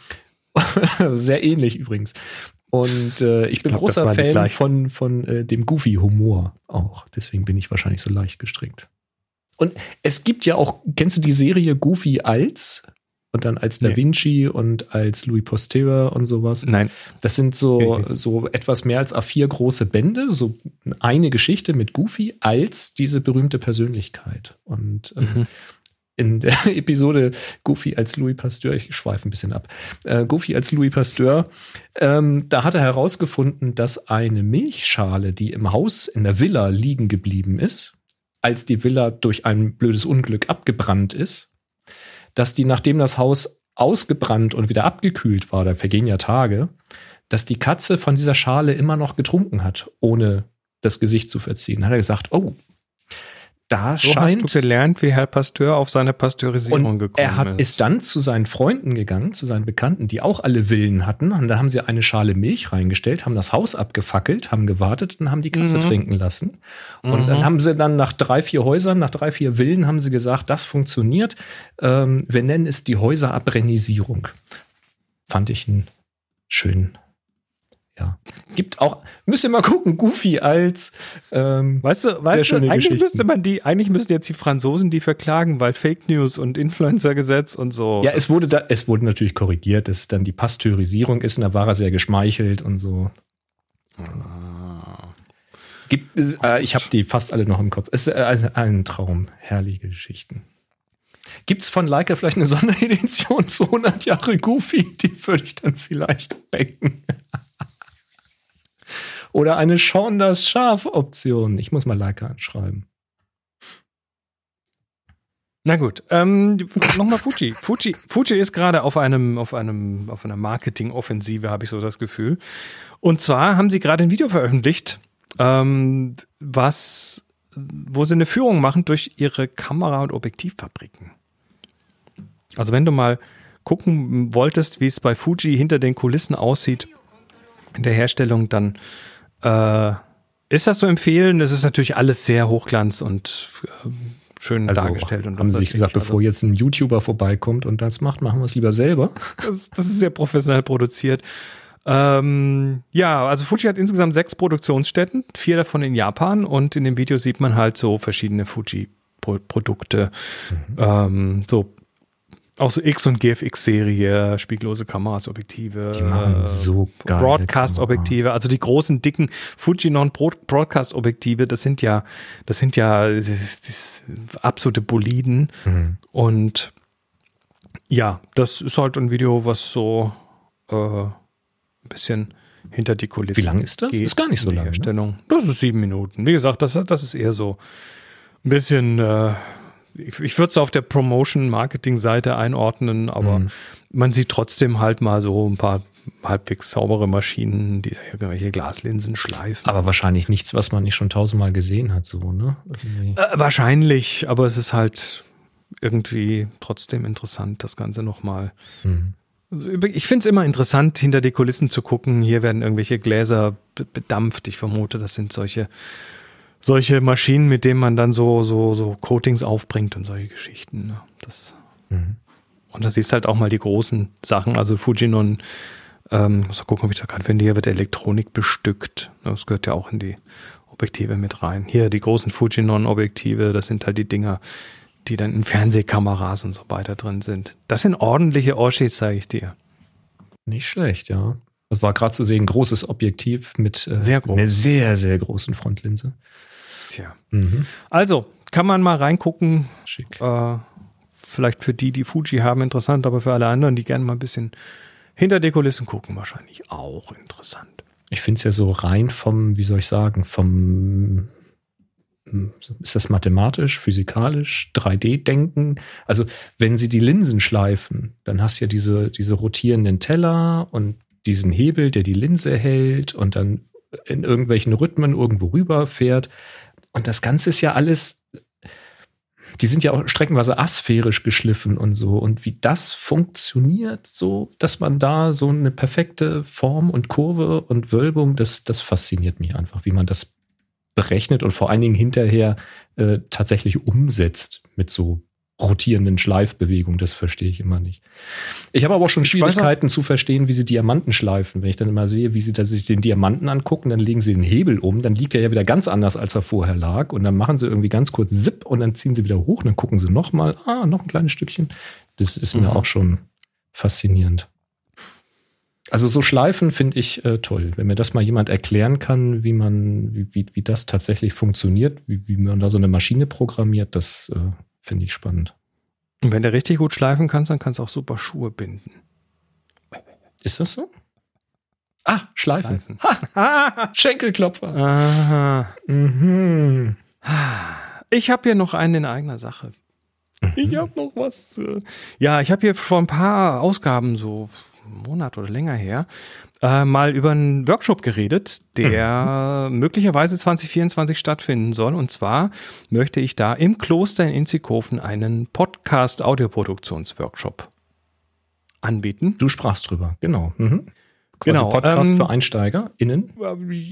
Speaker 1: sehr ähnlich übrigens. Und äh, ich bin
Speaker 2: glaub,
Speaker 1: großer Fan von, von äh, dem Goofy-Humor auch. Deswegen bin ich wahrscheinlich so leicht gestrickt. Und es gibt ja auch, kennst du die Serie Goofy als? Und dann als Da
Speaker 2: Nee.
Speaker 1: Vinci und als Louis Pasteur und sowas.
Speaker 2: Nein.
Speaker 1: Das sind so, so etwas mehr als A4 große Bände, so eine Geschichte mit Goofy als diese berühmte Persönlichkeit. Und ähm,
Speaker 2: Mhm.
Speaker 1: in der Episode Goofy als Louis Pasteur, ich schweife ein bisschen ab, äh, Goofy als Louis Pasteur, ähm, da hat er herausgefunden, dass eine Milchschale, die im Haus in der Villa liegen geblieben ist, als die Villa durch ein blödes Unglück abgebrannt ist, dass die, nachdem das Haus ausgebrannt und wieder abgekühlt war, da vergehen ja Tage, dass die Katze von dieser Schale immer noch getrunken hat, ohne das Gesicht zu verziehen. Hat er gesagt, oh, da
Speaker 2: So
Speaker 1: scheint
Speaker 2: hast du gelernt, wie Herr Pasteur auf seine Pasteurisierung gekommen
Speaker 1: er hat,
Speaker 2: ist.
Speaker 1: ist dann zu seinen Freunden gegangen, zu seinen Bekannten, die auch alle Villen hatten. Und dann haben sie eine Schale Milch reingestellt, haben das Haus abgefackelt, haben gewartet und haben die Katze
Speaker 2: Mhm.
Speaker 1: trinken lassen. Und dann
Speaker 2: Mhm.
Speaker 1: haben sie dann nach drei, vier Häusern, nach drei, vier Villen, haben sie gesagt, das funktioniert. Ähm, wir nennen es die Häuserabrennisierung. Fand ich einen schönen. Ja. Gibt auch, müsst ihr mal gucken, Goofy als ähm,
Speaker 2: Weißt du, weißt du eigentlich müsste man die, eigentlich müssten jetzt die Franzosen die verklagen, weil Fake News und Influencer-Gesetz und so.
Speaker 1: Ja, es wurde da, es wurde natürlich korrigiert, dass es dann die Pasteurisierung ist und da war er sehr geschmeichelt und so.
Speaker 2: Ah.
Speaker 1: Gibt, äh, ich habe die fast alle noch im Kopf. Es ist äh, ein, Traum, herrliche Geschichten. Gibt es von Leica vielleicht eine Sonderedition zu 100 Jahre Goofy? Die würde ich dann vielleicht backen. Oder eine Sean das Schaf-Option. Ich muss mal Leica anschreiben.
Speaker 2: Na gut, ähm, nochmal Fuji. Fuji. Fuji ist gerade auf einem, auf einem, auf einer Marketing-Offensive, habe ich so das Gefühl. Und zwar haben sie gerade ein Video veröffentlicht, ähm, was, wo sie eine Führung machen durch ihre Kamera- und Objektivfabriken. Also wenn du mal gucken wolltest, wie es bei Fuji hinter den Kulissen aussieht in der Herstellung, dann äh, ist das zu empfehlen. Es ist natürlich alles sehr hochglanz und ähm, schön dargestellt. Und
Speaker 1: Also haben sie sich
Speaker 2: ich,
Speaker 1: gesagt,
Speaker 2: also-
Speaker 1: bevor jetzt ein YouTuber vorbeikommt und das macht, machen wir es lieber selber.
Speaker 2: Das, das ist sehr professionell produziert. Ähm, ja, also Fuji hat insgesamt sechs Produktionsstätten, vier davon in Japan und in dem Video sieht man halt so verschiedene Fuji-Produkte. Ähm, so auch so X- und GFX-Serie, spiegellose Kameras, Objektive,
Speaker 1: Die machen
Speaker 2: äh,
Speaker 1: so geile
Speaker 2: Broadcast-Objektive, also die großen, dicken Fujinon Broad- Broadcast-Objektive, das sind ja, das sind ja das, das absolute Boliden.
Speaker 1: Mhm.
Speaker 2: Und Ja, das ist halt ein Video, was so äh, ein bisschen hinter die Kulissen
Speaker 1: Wie lang ist das?
Speaker 2: geht.
Speaker 1: Ist gar nicht so
Speaker 2: die
Speaker 1: lang, ne?
Speaker 2: Das ist sieben Minuten. Wie gesagt, das, das ist eher so ein bisschen, äh, ich, ich würde es auf der Promotion-Marketing-Seite einordnen, aber
Speaker 1: Mhm.
Speaker 2: man sieht trotzdem halt mal so ein paar halbwegs saubere Maschinen, die da irgendwelche Glaslinsen schleifen.
Speaker 1: Aber wahrscheinlich nichts, was man nicht schon tausendmal gesehen hat, so, ne?
Speaker 2: Äh, wahrscheinlich, aber es ist halt irgendwie trotzdem interessant, das Ganze nochmal.
Speaker 1: Mhm.
Speaker 2: Ich finde es immer interessant, hinter die Kulissen zu gucken. Hier werden irgendwelche Gläser be- bedampft. Ich vermute, das sind solche, solche Maschinen, mit denen man dann so, so, so Coatings aufbringt und solche Geschichten. Ne? Das,
Speaker 1: Mhm.
Speaker 2: und da siehst halt auch mal die großen Sachen. Also Fujinon, ähm, muss mal gucken, ob ich das gerade finde. Hier wird Elektronik bestückt. Das gehört ja auch in die Objektive mit rein. Hier die großen Fujinon-Objektive, das sind halt die Dinger, die dann in Fernsehkameras und so weiter drin sind. Das sind ordentliche Oshis, sage ich dir.
Speaker 1: Nicht schlecht, ja. Das war gerade zu sehen, großes Objektiv mit äh,
Speaker 2: Sehr groß.
Speaker 1: einer sehr, sehr großen Frontlinse.
Speaker 2: Tja.
Speaker 1: Mhm.
Speaker 2: Also, kann man mal reingucken.
Speaker 1: Schick.
Speaker 2: Äh, vielleicht für die, die Fuji haben, interessant, aber für alle anderen, die gerne mal ein bisschen hinter die Kulissen gucken, wahrscheinlich auch interessant.
Speaker 1: Ich finde es ja so rein vom, wie soll ich sagen, vom, ist das mathematisch, physikalisch, 3D-Denken? Also, wenn sie die Linsen schleifen, dann hast du ja diese, diese rotierenden Teller und diesen Hebel, der die Linse hält und dann in irgendwelchen Rhythmen irgendwo rüberfährt. Und das Ganze ist ja alles, die sind ja auch streckenweise asphärisch geschliffen und so. Und wie das funktioniert, so, dass man da so eine perfekte Form und Kurve und Wölbung, das, das fasziniert mich einfach, wie man das berechnet und vor allen Dingen hinterher äh, tatsächlich umsetzt mit so rotierenden Schleifbewegungen. Das verstehe ich immer nicht. Ich habe aber auch schon Schwierigkeiten zu verstehen, wie sie Diamanten schleifen. Wenn ich dann immer sehe, wie sie da sich den Diamanten angucken, dann legen sie den Hebel um, dann liegt er ja wieder ganz anders, als er vorher lag. Und dann machen sie irgendwie ganz kurz Zip und dann ziehen sie wieder hoch, dann gucken sie nochmal, ah, noch ein kleines Stückchen. Das ist mir
Speaker 2: Mhm.
Speaker 1: auch schon faszinierend. Also so Schleifen finde ich äh, toll. Wenn mir das mal jemand erklären kann, wie man, wie, wie, wie das tatsächlich funktioniert, wie, wie man da so eine Maschine programmiert, das äh, finde ich spannend.
Speaker 2: Und wenn du richtig gut schleifen kannst, dann kannst du auch super Schuhe binden.
Speaker 1: Ist das so? Ah, Schleifen.
Speaker 2: Schleifen.
Speaker 1: Ha, Schenkelklopfer.
Speaker 2: Aha.
Speaker 1: Mhm.
Speaker 2: Ich habe hier noch einen in eigener Sache.
Speaker 1: Mhm.
Speaker 2: Ich habe noch was. Ja, ich habe hier vor ein paar Ausgaben, so einen Monat oder länger her, äh, mal über einen Workshop geredet, der
Speaker 1: Mhm.
Speaker 2: möglicherweise 2024 stattfinden soll. Und zwar möchte ich da im Kloster in Inzighofen einen Podcast-Audioproduktionsworkshop anbieten.
Speaker 1: Du sprachst drüber, genau. Mhm. Quasi
Speaker 2: Genau,
Speaker 1: Podcast
Speaker 2: ähm,
Speaker 1: für EinsteigerInnen.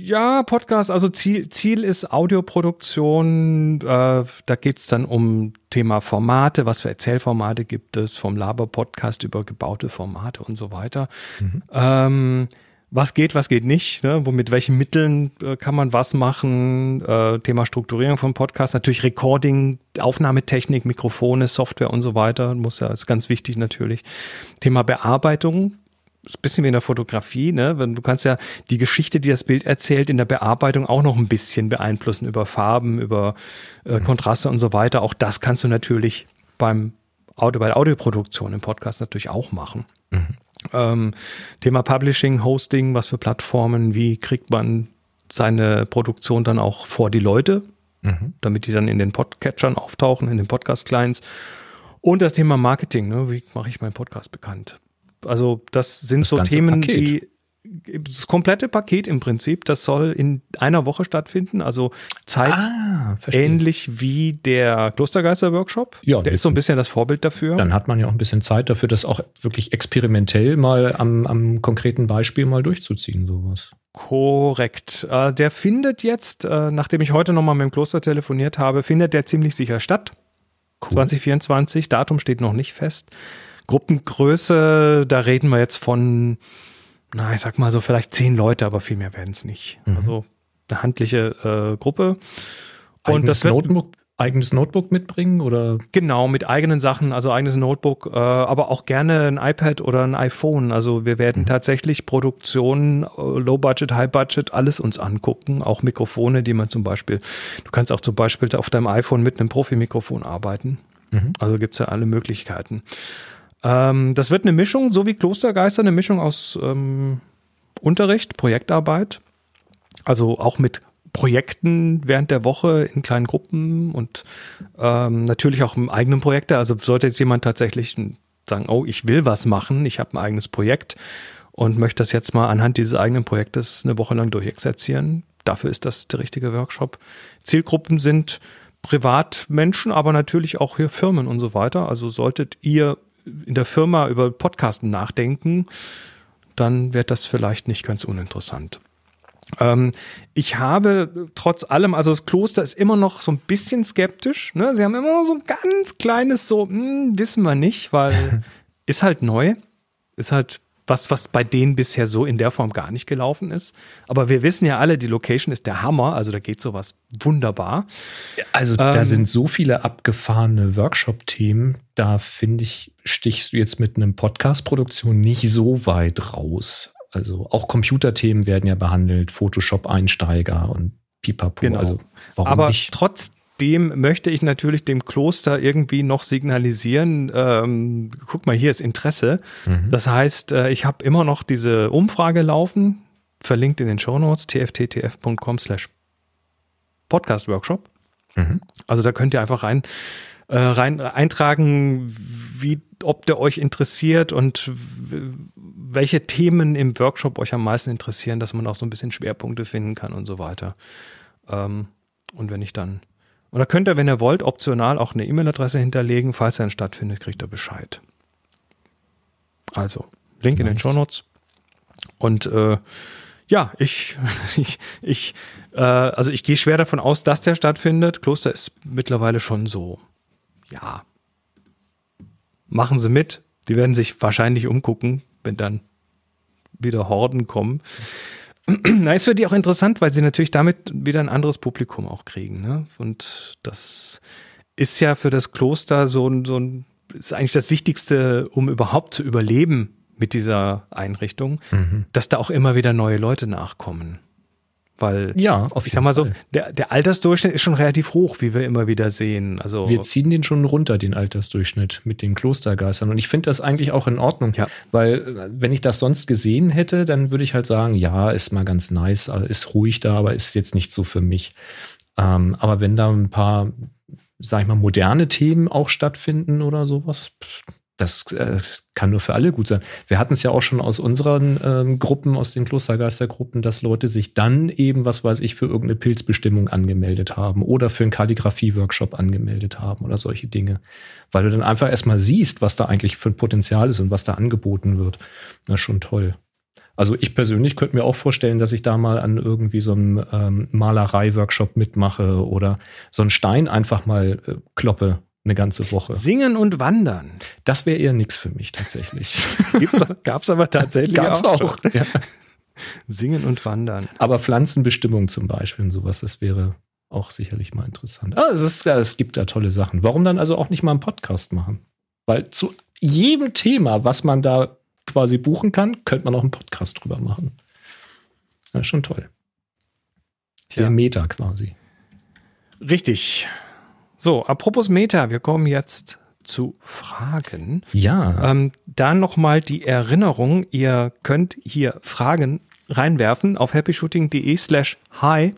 Speaker 2: Ja, Podcast, also Ziel, Ziel ist Audioproduktion. Äh, da geht's dann um Thema Formate, was für Erzählformate gibt es, vom Laber-Podcast über gebaute Formate und so weiter. Ähm, was geht, was geht nicht, ne? Wo, mit welchen Mitteln äh, kann man was machen, äh, Thema Strukturierung von Podcast, natürlich Recording, Aufnahmetechnik, Mikrofone, Software und so weiter, muss ja, ist ganz wichtig natürlich. Thema Bearbeitung, ein bisschen wie in der Fotografie, ne? Du kannst ja die Geschichte, die das Bild erzählt, in der Bearbeitung auch noch ein bisschen beeinflussen über Farben, über äh, Kontraste und so weiter. Auch das kannst du natürlich beim Audio, bei der Audioproduktion im Podcast natürlich auch machen. Ähm, Thema Publishing, Hosting, was für Plattformen, wie kriegt man seine Produktion dann auch vor die Leute,
Speaker 1: Mhm.
Speaker 2: damit die dann in den Podcatchern auftauchen, in den Podcast-Clients. Und das Thema Marketing, ne? wie mache ich meinen Podcast bekannt? Also das sind
Speaker 1: Das
Speaker 2: so Themen,
Speaker 1: Paket.
Speaker 2: die das komplette Paket im Prinzip, das soll in einer Woche stattfinden, also Zeit
Speaker 1: Ah,
Speaker 2: ähnlich wie der Klostergeister-Workshop.
Speaker 1: Ja,
Speaker 2: der ist so ein bisschen das Vorbild dafür.
Speaker 1: Dann hat man ja auch ein bisschen Zeit dafür, das auch wirklich experimentell mal am, am konkreten Beispiel mal durchzuziehen, sowas.
Speaker 2: Korrekt. Äh, der findet jetzt, äh, nachdem ich heute nochmal mit dem Kloster telefoniert habe, findet der ziemlich sicher statt.
Speaker 1: Cool.
Speaker 2: 2024, Datum steht noch nicht fest. Gruppengröße, da reden wir jetzt von, na, ich sag mal so vielleicht zehn Leute, aber viel mehr werden es nicht.
Speaker 1: Mhm.
Speaker 2: Also eine handliche äh, Gruppe. Und
Speaker 1: Eigenes
Speaker 2: das wird
Speaker 1: Notebook, eigenes Notebook mitbringen oder
Speaker 2: genau mit eigenen Sachen, also eigenes Notebook, äh, aber auch gerne ein iPad oder ein iPhone. Also wir werden tatsächlich Produktionen, äh, Low Budget, High Budget, alles uns angucken. Auch Mikrofone, die man zum Beispiel, du kannst auch zum Beispiel auf deinem iPhone mit einem Profi-Mikrofon arbeiten.
Speaker 1: Mhm.
Speaker 2: Also gibt's ja alle Möglichkeiten. Ähm, das wird eine Mischung, so wie Klostergeister, eine Mischung aus ähm, Unterricht, Projektarbeit, also auch mit Projekten während der Woche in kleinen Gruppen und ähm, natürlich auch im eigenen Projekte. Also sollte jetzt jemand tatsächlich sagen, oh, ich will was machen, ich habe ein eigenes Projekt und möchte das jetzt mal anhand dieses eigenen Projektes eine Woche lang durchexerzieren. Dafür ist das der richtige Workshop. Zielgruppen sind Privatmenschen, aber natürlich auch hier Firmen und so weiter. Also solltet ihr in der Firma über Podcasten nachdenken, dann wird das vielleicht nicht ganz uninteressant. Ähm, ich habe trotz allem, also das Kloster ist immer noch so ein bisschen skeptisch. Ne? Sie haben immer noch so ein ganz kleines, so, hm, wissen wir nicht, weil ist halt neu. Ist halt was, was bei denen bisher so in der Form gar nicht gelaufen ist. Aber wir wissen ja alle, die Location ist der Hammer, also da geht sowas wunderbar.
Speaker 1: Also da ähm, sind so viele abgefahrene Workshop-Themen, da finde ich, stichst du jetzt mit einem Podcast-Produktion nicht so weit raus. Also auch Computerthemen werden ja behandelt, Photoshop-Einsteiger und Pipapo.
Speaker 2: Genau.
Speaker 1: Also
Speaker 2: warum Aber nicht? trotz dem möchte ich natürlich dem Kloster irgendwie noch signalisieren, ähm, guck mal, hier ist Interesse. Mhm. Das heißt, äh, ich habe immer noch diese Umfrage laufen, verlinkt in den Show Notes, tfttf.com slash Podcast Workshop. Mhm. Also da könnt ihr einfach rein, äh, rein eintragen, wie, ob der euch interessiert und welche Themen im Workshop euch am meisten interessieren, dass man auch so ein bisschen Schwerpunkte finden kann und so weiter. Ähm, und wenn ich dann und da könnt ihr, wenn ihr wollt, optional auch eine E-Mail-Adresse hinterlegen. Falls er dann stattfindet, kriegt er Bescheid. Also, Link nice. in den Show Notes. Und äh, ja, ich, ich, ich äh, also ich gehe schwer davon aus, dass der stattfindet. Kloster ist mittlerweile schon so, ja, machen Sie mit. Die werden sich wahrscheinlich umgucken, wenn dann wieder Horden kommen. Na, ist für die auch interessant, weil sie natürlich damit wieder ein anderes Publikum auch kriegen. Ne? Und das ist ja für das Kloster so ein, so ein, ist eigentlich das Wichtigste, um überhaupt zu überleben mit dieser Einrichtung, mhm. dass da auch immer wieder neue Leute nachkommen. Weil,
Speaker 1: ja, auf
Speaker 2: ich sag mal so, der, der Altersdurchschnitt ist schon relativ hoch, wie wir immer wieder sehen. Also
Speaker 1: wir ziehen den schon runter, den Altersdurchschnitt mit den Klostergeistern. Und ich finde das eigentlich auch in Ordnung. Ja. Weil, äh, wenn ich das sonst gesehen hätte, dann würde ich halt sagen, ja, ist mal ganz nice, äh, ist ruhig da, aber ist jetzt nicht so für mich. Ähm, aber wenn da ein paar, sag ich mal, moderne Themen auch stattfinden oder sowas, das äh, kann nur für alle gut sein. Wir hatten es ja auch schon aus unseren ähm, Gruppen, aus den Klostergeistergruppen, dass Leute sich dann eben, was weiß ich, für irgendeine Pilzbestimmung angemeldet haben oder für einen Kalligrafie-Workshop angemeldet haben oder solche Dinge. Weil du dann einfach erstmal siehst, was da eigentlich für ein Potenzial ist und was da angeboten wird. Das ist schon toll. Also ich persönlich könnte mir auch vorstellen, dass ich da mal an irgendwie so einem ähm, Malerei-Workshop mitmache oder so einen Stein einfach mal äh, kloppe eine ganze Woche.
Speaker 2: Singen und Wandern.
Speaker 1: Das wäre eher nichts für mich tatsächlich.
Speaker 2: Gab es aber tatsächlich
Speaker 1: Gab's auch. auch ja.
Speaker 2: Singen und Wandern.
Speaker 1: Aber Pflanzenbestimmung zum Beispiel und sowas, das wäre auch sicherlich mal interessant. Ah, es, ist, es gibt da tolle Sachen. Warum dann also auch nicht mal einen Podcast machen? Weil zu jedem Thema, was man da quasi buchen kann, könnte man auch einen Podcast drüber machen. Ist schon toll. Sehr ja. meta quasi.
Speaker 2: Richtig. So, apropos Meta, wir kommen jetzt zu Fragen.
Speaker 1: Ja.
Speaker 2: Ähm, da nochmal die Erinnerung, ihr könnt hier Fragen reinwerfen auf happyshooting.de slash hi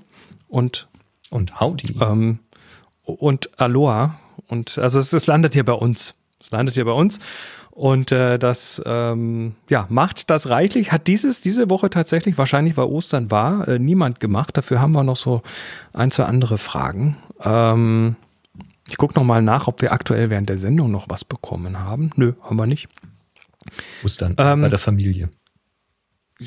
Speaker 2: und
Speaker 1: und howdy.
Speaker 2: Ähm, und Aloha. Und also es, es, landet hier bei uns. Es landet hier bei uns. Und äh, das ähm, ja, macht das reichlich. Hat dieses diese Woche tatsächlich, wahrscheinlich weil Ostern war, äh, niemand gemacht. Dafür haben wir noch so ein, zwei andere Fragen. Ähm, ich gucke nochmal nach, ob wir aktuell während der Sendung noch was bekommen haben. Nö, haben wir nicht.
Speaker 1: Ostern ähm, bei der Familie.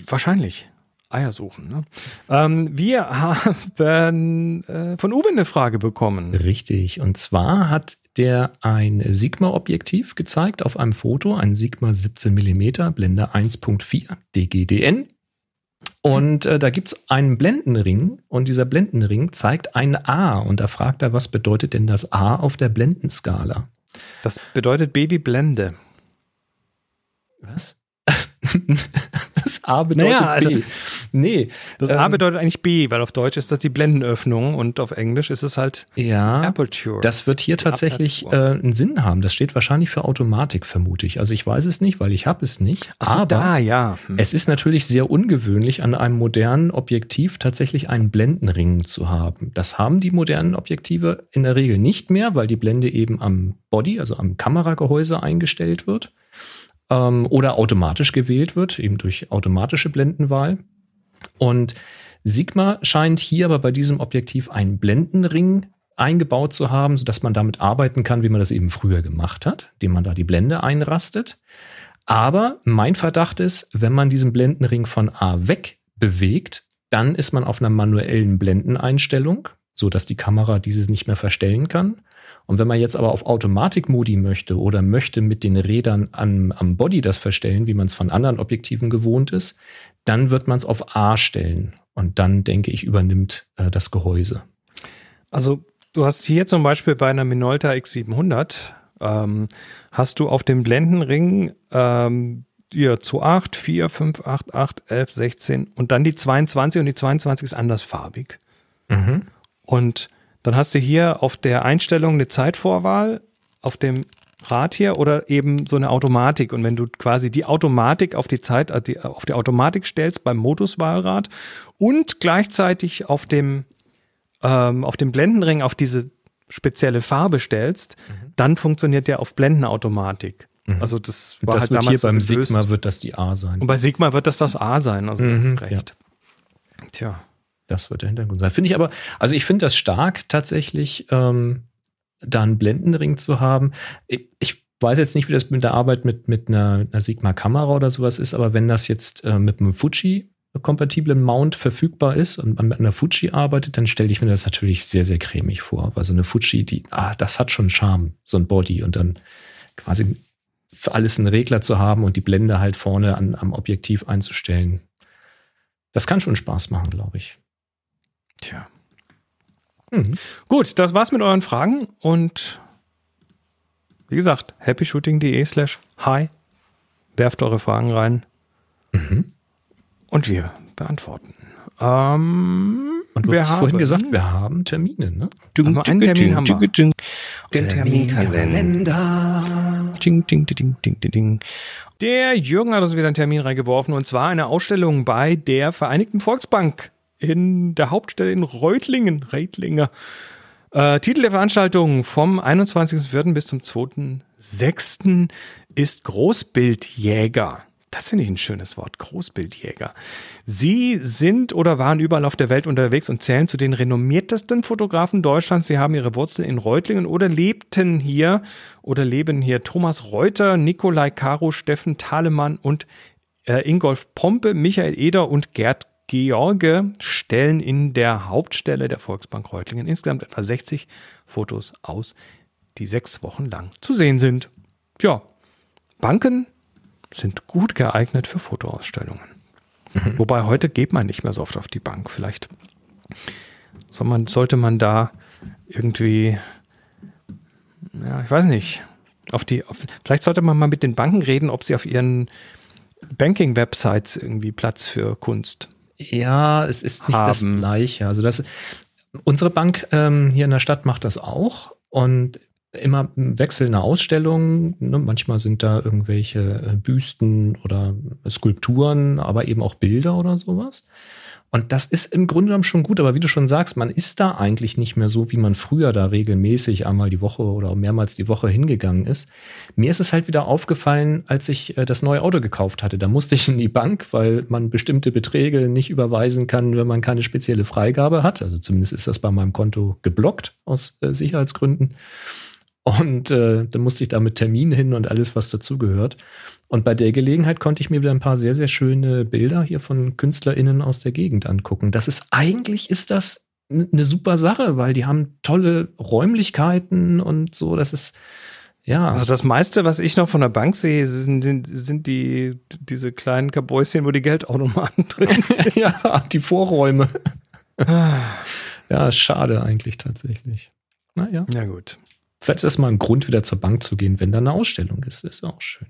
Speaker 2: Wahrscheinlich. Eier suchen. Ne? Ähm, wir haben äh, von Uwe eine Frage bekommen.
Speaker 1: Richtig. Und zwar hat der ein Sigma-Objektiv gezeigt auf einem Foto, ein Sigma 17 mm, Blende 1.4 DGDN und äh, da gibt es einen Blendenring und dieser Blendenring zeigt ein A. Und da fragt er, was bedeutet denn das A auf der Blendenskala?
Speaker 2: Das bedeutet Babyblende.
Speaker 1: Was? das A bedeutet naja, also, B. Nee.
Speaker 2: Das A bedeutet eigentlich B, weil auf Deutsch ist das die Blendenöffnung und auf Englisch ist es halt
Speaker 1: Ja.
Speaker 2: Aperture.
Speaker 1: Das wird hier tatsächlich äh, einen Sinn haben. Das steht wahrscheinlich für Automatik, vermute ich. Also ich weiß es nicht, weil ich habe es nicht.
Speaker 2: Ach so,
Speaker 1: aber
Speaker 2: da, ja. Hm.
Speaker 1: es ist natürlich sehr ungewöhnlich, an einem modernen Objektiv tatsächlich einen Blendenring zu haben. Das haben die modernen Objektive in der Regel nicht mehr, weil die Blende eben am Body, also am Kameragehäuse eingestellt wird ähm, oder automatisch gewählt wird, eben durch automatische Blendenwahl. Und Sigma scheint hier aber bei diesem Objektiv einen Blendenring eingebaut zu haben, sodass man damit arbeiten kann, wie man das eben früher gemacht hat, indem man da die Blende einrastet. Aber mein Verdacht ist, wenn man diesen Blendenring von A weg bewegt, dann ist man auf einer manuellen Blendeneinstellung, sodass die Kamera dieses nicht mehr verstellen kann. Und wenn man jetzt aber auf Automatikmodi möchte oder möchte mit den Rädern am, am Body das verstellen, wie man es von anderen Objektiven gewohnt ist, dann wird man es auf A stellen. Und dann, denke ich, übernimmt äh, das Gehäuse.
Speaker 2: Also du hast hier zum Beispiel bei einer Minolta X700 ähm, hast du auf dem Blendenring ähm, hier zu 8, 4, 5, 8, 8, 11, 16 und dann die 22 und die 22 ist andersfarbig.
Speaker 1: Mhm.
Speaker 2: Und dann hast du hier auf der Einstellung eine Zeitvorwahl auf dem Rad hier oder eben so eine Automatik. Und wenn du quasi die Automatik auf die Zeit, also die, auf die Automatik stellst beim Moduswahlrad und gleichzeitig auf dem, ähm, auf dem Blendenring auf diese spezielle Farbe stellst, dann funktioniert der auf Blendenautomatik.
Speaker 1: Mhm.
Speaker 2: Also das war
Speaker 1: das
Speaker 2: halt
Speaker 1: wird hier
Speaker 2: damals so
Speaker 1: beim
Speaker 2: gelöst.
Speaker 1: Sigma wird das die A sein.
Speaker 2: Und bei Sigma wird das das A sein, also
Speaker 1: Mhm,
Speaker 2: du hast recht. Tja.
Speaker 1: Das wird der Hintergrund sein. Finde ich aber, also ich finde das stark, tatsächlich ähm, da einen Blendenring zu haben. Ich, ich weiß jetzt nicht, wie das mit der Arbeit mit, mit einer, einer Sigma-Kamera oder sowas ist, aber wenn das jetzt äh, mit einem Fuji-kompatiblen Mount verfügbar ist und man mit einer Fuji arbeitet, dann stelle ich mir das natürlich sehr, sehr cremig vor. Weil so eine Fuji, die, ah, das hat schon Charme, so ein Body und dann quasi für alles einen Regler zu haben und die Blende halt vorne an, am Objektiv einzustellen. Das kann schon Spaß machen, glaube ich.
Speaker 2: Tja.
Speaker 1: Mhm.
Speaker 2: Gut, das war's mit euren Fragen und wie gesagt, happyshooting.de slash hi. Werft eure Fragen rein
Speaker 1: Mhm.
Speaker 2: und wir beantworten. Ähm,
Speaker 1: Und du
Speaker 2: wir
Speaker 1: hast
Speaker 2: haben,
Speaker 1: vorhin gesagt, wir haben Termine, ne?
Speaker 2: haben wir einen Termin haben wir.
Speaker 4: Den Terminkalender.
Speaker 2: Ding, ding, ding, ding, ding, ding. Der Jürgen hat uns wieder einen Termin reingeworfen und zwar eine Ausstellung bei der Vereinigten Volksbank in der Hauptstelle in Reutlingen. Reutlinger. Äh, Titel der Veranstaltung vom 21.04. bis zum 2.06. ist Großbildjäger. Das finde ich ein schönes Wort, Großbildjäger. Sie sind oder waren überall auf der Welt unterwegs und zählen zu den renommiertesten Fotografen Deutschlands. Sie haben ihre Wurzeln in Reutlingen oder lebten hier oder leben hier Thomas Reuter, Nikolai Caro, Steffen Thalemann und äh, Ingolf Pompe, Michael Eder und Gerd George stellen in der Hauptstelle der Volksbank Reutlingen insgesamt etwa 60 Fotos aus, die sechs Wochen lang zu sehen sind. Ja, Banken sind gut geeignet für Fotoausstellungen. Wobei heute geht man nicht mehr so oft auf die Bank. Vielleicht soll man, sollte man da irgendwie, ja, ich weiß nicht, auf die, auf, vielleicht sollte man mal mit den Banken reden, ob sie auf ihren Banking-Websites irgendwie Platz für Kunst.
Speaker 1: Ja, es ist nicht das
Speaker 2: Haben.
Speaker 1: Gleiche. Also das, unsere Bank ähm, hier in der Stadt macht das auch und immer wechselnde Ausstellungen. Ne? Manchmal sind da irgendwelche äh, Büsten oder Skulpturen, aber eben auch Bilder oder sowas. Und das ist im Grunde genommen schon gut, aber wie du schon sagst, man ist da eigentlich nicht mehr so, wie man früher da regelmäßig einmal die Woche oder mehrmals die Woche hingegangen ist. Mir ist es halt wieder aufgefallen, als ich äh, das neue Auto gekauft hatte. Da musste ich in die Bank, weil man bestimmte Beträge nicht überweisen kann, wenn man keine spezielle Freigabe hat. Also zumindest ist das bei meinem Konto geblockt aus äh, Sicherheitsgründen. Und äh, dann musste ich da mit Termin hin und alles, was dazugehört. Und bei der Gelegenheit konnte ich mir wieder ein paar sehr, sehr schöne Bilder hier von KünstlerInnen aus der Gegend angucken. Das ist eigentlich ist das eine super Sache, weil die haben tolle Räumlichkeiten und so. Das ist ja.
Speaker 2: Also das meiste, was ich noch von der Bank sehe, sind, sind, sind die, diese kleinen Kabäuschen, wo die Geldautomaten drin sind.
Speaker 1: ja, die Vorräume. ja, schade eigentlich tatsächlich. Naja.
Speaker 2: Ja gut.
Speaker 1: Vielleicht ist das mal ein Grund, wieder zur Bank zu gehen, wenn da eine Ausstellung ist. Das ist auch schön.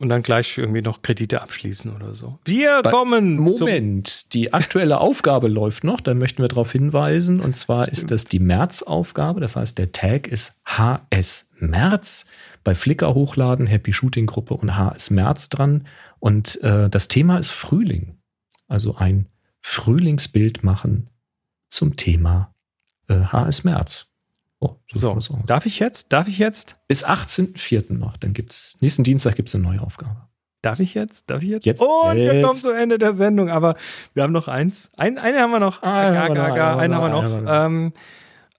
Speaker 2: Und dann gleich irgendwie noch Kredite abschließen oder so. Wir
Speaker 1: Bei-
Speaker 2: kommen.
Speaker 1: Moment, die aktuelle Aufgabe läuft noch, da möchten wir darauf hinweisen. Und zwar ist das die März-Aufgabe. Das heißt, der Tag ist HS März. Bei Flickr hochladen, Happy Shooting Gruppe und HS März dran. Und äh, das Thema ist Frühling. Also ein Frühlingsbild machen zum Thema äh, HS März. Oh,
Speaker 2: So,
Speaker 1: aus.
Speaker 2: darf ich jetzt? Darf ich jetzt?
Speaker 1: Bis 18.04. noch. Dann gibt's nächsten Dienstag gibt's eine neue Aufgabe.
Speaker 2: Darf ich jetzt? Darf ich jetzt?
Speaker 1: Jetzt,
Speaker 2: Und wir
Speaker 1: jetzt.
Speaker 2: kommen zum Ende der Sendung, aber wir haben noch eins. Ein, eine haben wir noch.
Speaker 1: Ah, haben wir noch,
Speaker 2: ga,
Speaker 1: einen
Speaker 2: einen
Speaker 1: haben
Speaker 2: haben
Speaker 1: wir
Speaker 2: wir
Speaker 1: noch,
Speaker 2: noch.
Speaker 1: einen haben
Speaker 2: Ähm,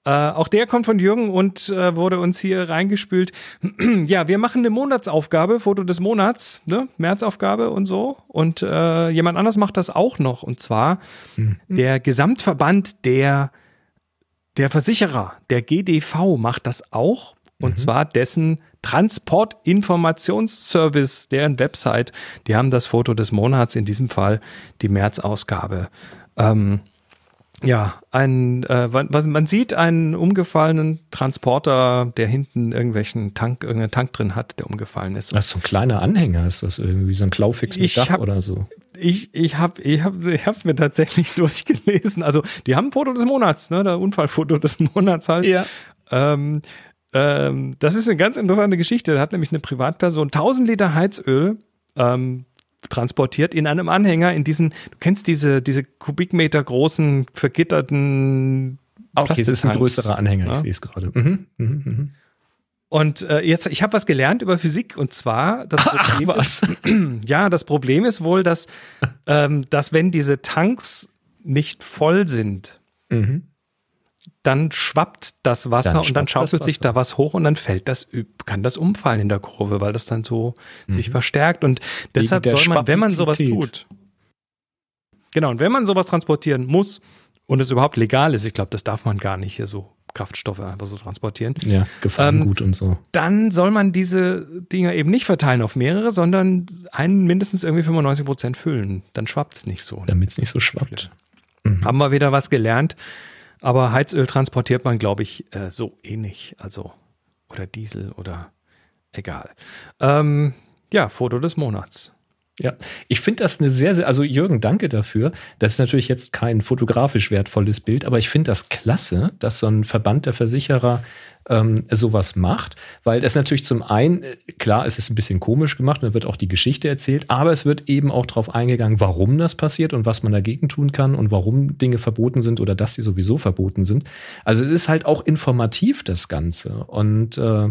Speaker 2: äh, auch der kommt von Jürgen und äh, wurde uns hier reingespült. ja, wir machen eine Monatsaufgabe, Foto des Monats, ne? Märzaufgabe und so. Und äh, jemand anders macht das auch noch. Und zwar
Speaker 1: Mhm.
Speaker 2: der Gesamtverband der, der Versicherer, der GDV, macht das auch. Und zwar dessen Transportinformationsservice, deren Website, die haben das Foto des Monats, in diesem Fall die März-Ausgabe. Ähm, ja, ein, äh, man- was, man sieht einen umgefallenen Transporter, der hinten irgendwelchen Tank, irgendeinen Tank drin hat, der umgefallen ist.
Speaker 1: Das ist so ein kleiner Anhänger, ist das irgendwie so ein Klaufix mit
Speaker 2: Ich
Speaker 1: Dach
Speaker 2: hab-
Speaker 1: oder so.
Speaker 2: Ich, ich habe ich hab, ich hab's mir tatsächlich durchgelesen. Also, die haben ein Foto des Monats, ne? Der Unfallfoto des Monats halt.
Speaker 1: Ja.
Speaker 2: Ähm, ähm, das ist eine ganz interessante Geschichte. Da hat nämlich eine Privatperson 1000 Liter Heizöl ähm, transportiert in einem Anhänger in diesen, du kennst diese, diese Kubikmeter großen, vergitterten
Speaker 1: Okay, es ist ein größerer Anhänger,
Speaker 2: ne?
Speaker 1: ich sehe es gerade. Mhm, mhm, mhm.
Speaker 2: Und äh, jetzt, ich habe was gelernt über Physik und zwar das
Speaker 1: Ach,
Speaker 2: Problem
Speaker 1: was?
Speaker 2: Ist, ja, das Problem ist wohl, dass, ähm, dass wenn diese Tanks nicht voll sind,
Speaker 1: Mhm.
Speaker 2: dann schwappt das Wasser
Speaker 1: Dann
Speaker 2: und dann schaukelt sich da was hoch und dann fällt das, kann das umfallen in der Kurve, weil das dann so sich verstärkt und deshalb
Speaker 1: Mhm.
Speaker 2: soll man, wenn man sowas tut, genau, und wenn man sowas transportieren muss und es überhaupt legal ist, ich glaube, das darf man gar nicht hier so Kraftstoffe einfach so transportieren,
Speaker 1: Ja, gefahren
Speaker 2: Ähm,
Speaker 1: gut und so.
Speaker 2: dann soll man diese Dinger eben nicht verteilen auf mehrere, sondern einen mindestens irgendwie 95 Prozent füllen. Dann schwappt es nicht so.
Speaker 1: Damit es nicht so schwappt.
Speaker 2: Haben wir wieder was gelernt. Aber Heizöl transportiert man, glaube ich, äh, so eh nicht. Also, oder Diesel oder egal. Ähm, ja, Foto des Monats.
Speaker 1: Ja, ich finde das eine sehr, sehr, also Jürgen, danke dafür. Das ist natürlich jetzt kein fotografisch wertvolles Bild, aber ich finde das klasse, dass so ein Verband der Versicherer ähm, sowas macht, weil das natürlich zum einen, äh, klar, es ist ein bisschen komisch gemacht, da wird auch die Geschichte erzählt, aber es wird eben auch darauf eingegangen, warum das passiert und was man dagegen tun kann und warum Dinge verboten sind oder dass sie sowieso verboten sind. Also es ist halt auch informativ, das Ganze. Und äh,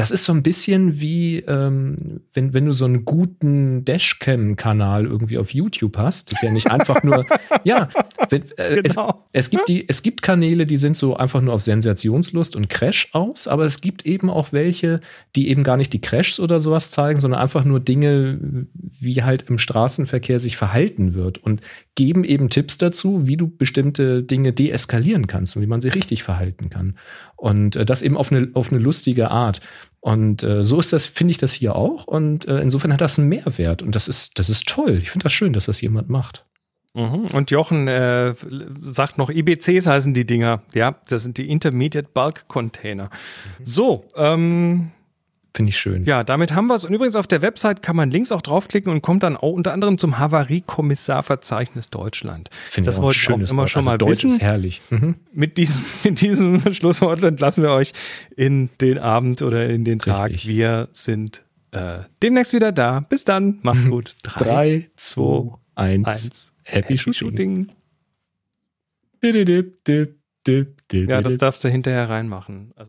Speaker 1: das ist so ein bisschen wie, ähm, wenn, wenn du so einen guten Dashcam-Kanal irgendwie auf YouTube hast, der nicht einfach nur, ja, wenn, äh,
Speaker 2: Genau.
Speaker 1: es, es, gibt die, es gibt Kanäle, die sind so einfach nur auf Sensationslust und Crash aus, aber es gibt eben auch welche, die eben gar nicht die Crashs oder sowas zeigen, sondern einfach nur Dinge, wie halt im Straßenverkehr sich verhalten wird und geben eben Tipps dazu, wie du bestimmte Dinge deeskalieren kannst und wie man sie richtig verhalten kann. Und äh, das eben auf eine, auf eine lustige Art. Und äh, so ist das, finde ich das hier auch. Und äh, insofern hat das einen Mehrwert. Und das ist, das ist toll. Ich finde das schön, dass das jemand macht.
Speaker 2: Mhm. Und Jochen äh, sagt noch, IBCs heißen die Dinger. Ja, das sind die Intermediate Bulk Container. So, ähm,
Speaker 1: Finde ich schön.
Speaker 2: Ja, damit haben wir es. Und übrigens auf der Website kann man links auch draufklicken und kommt dann auch unter anderem zum Havariekommissarverzeichnis Deutschland.
Speaker 1: Finde
Speaker 2: das
Speaker 1: ich auch ein
Speaker 2: wollte ich auch
Speaker 1: schönes
Speaker 2: immer
Speaker 1: Wort.
Speaker 2: schon
Speaker 1: also
Speaker 2: mal
Speaker 1: Deutsch
Speaker 2: wissen.
Speaker 1: ist herrlich. Mhm.
Speaker 2: Mit diesem, mit diesem Schlusswort entlassen wir euch in den Abend oder in den Tag.
Speaker 1: Richtig.
Speaker 2: Wir sind äh, demnächst wieder da. Bis dann. Macht's gut.
Speaker 1: Drei, zwei, eins.
Speaker 2: eins.
Speaker 1: Happy, Shooting.
Speaker 2: Ja, das darfst du hinterher reinmachen. Also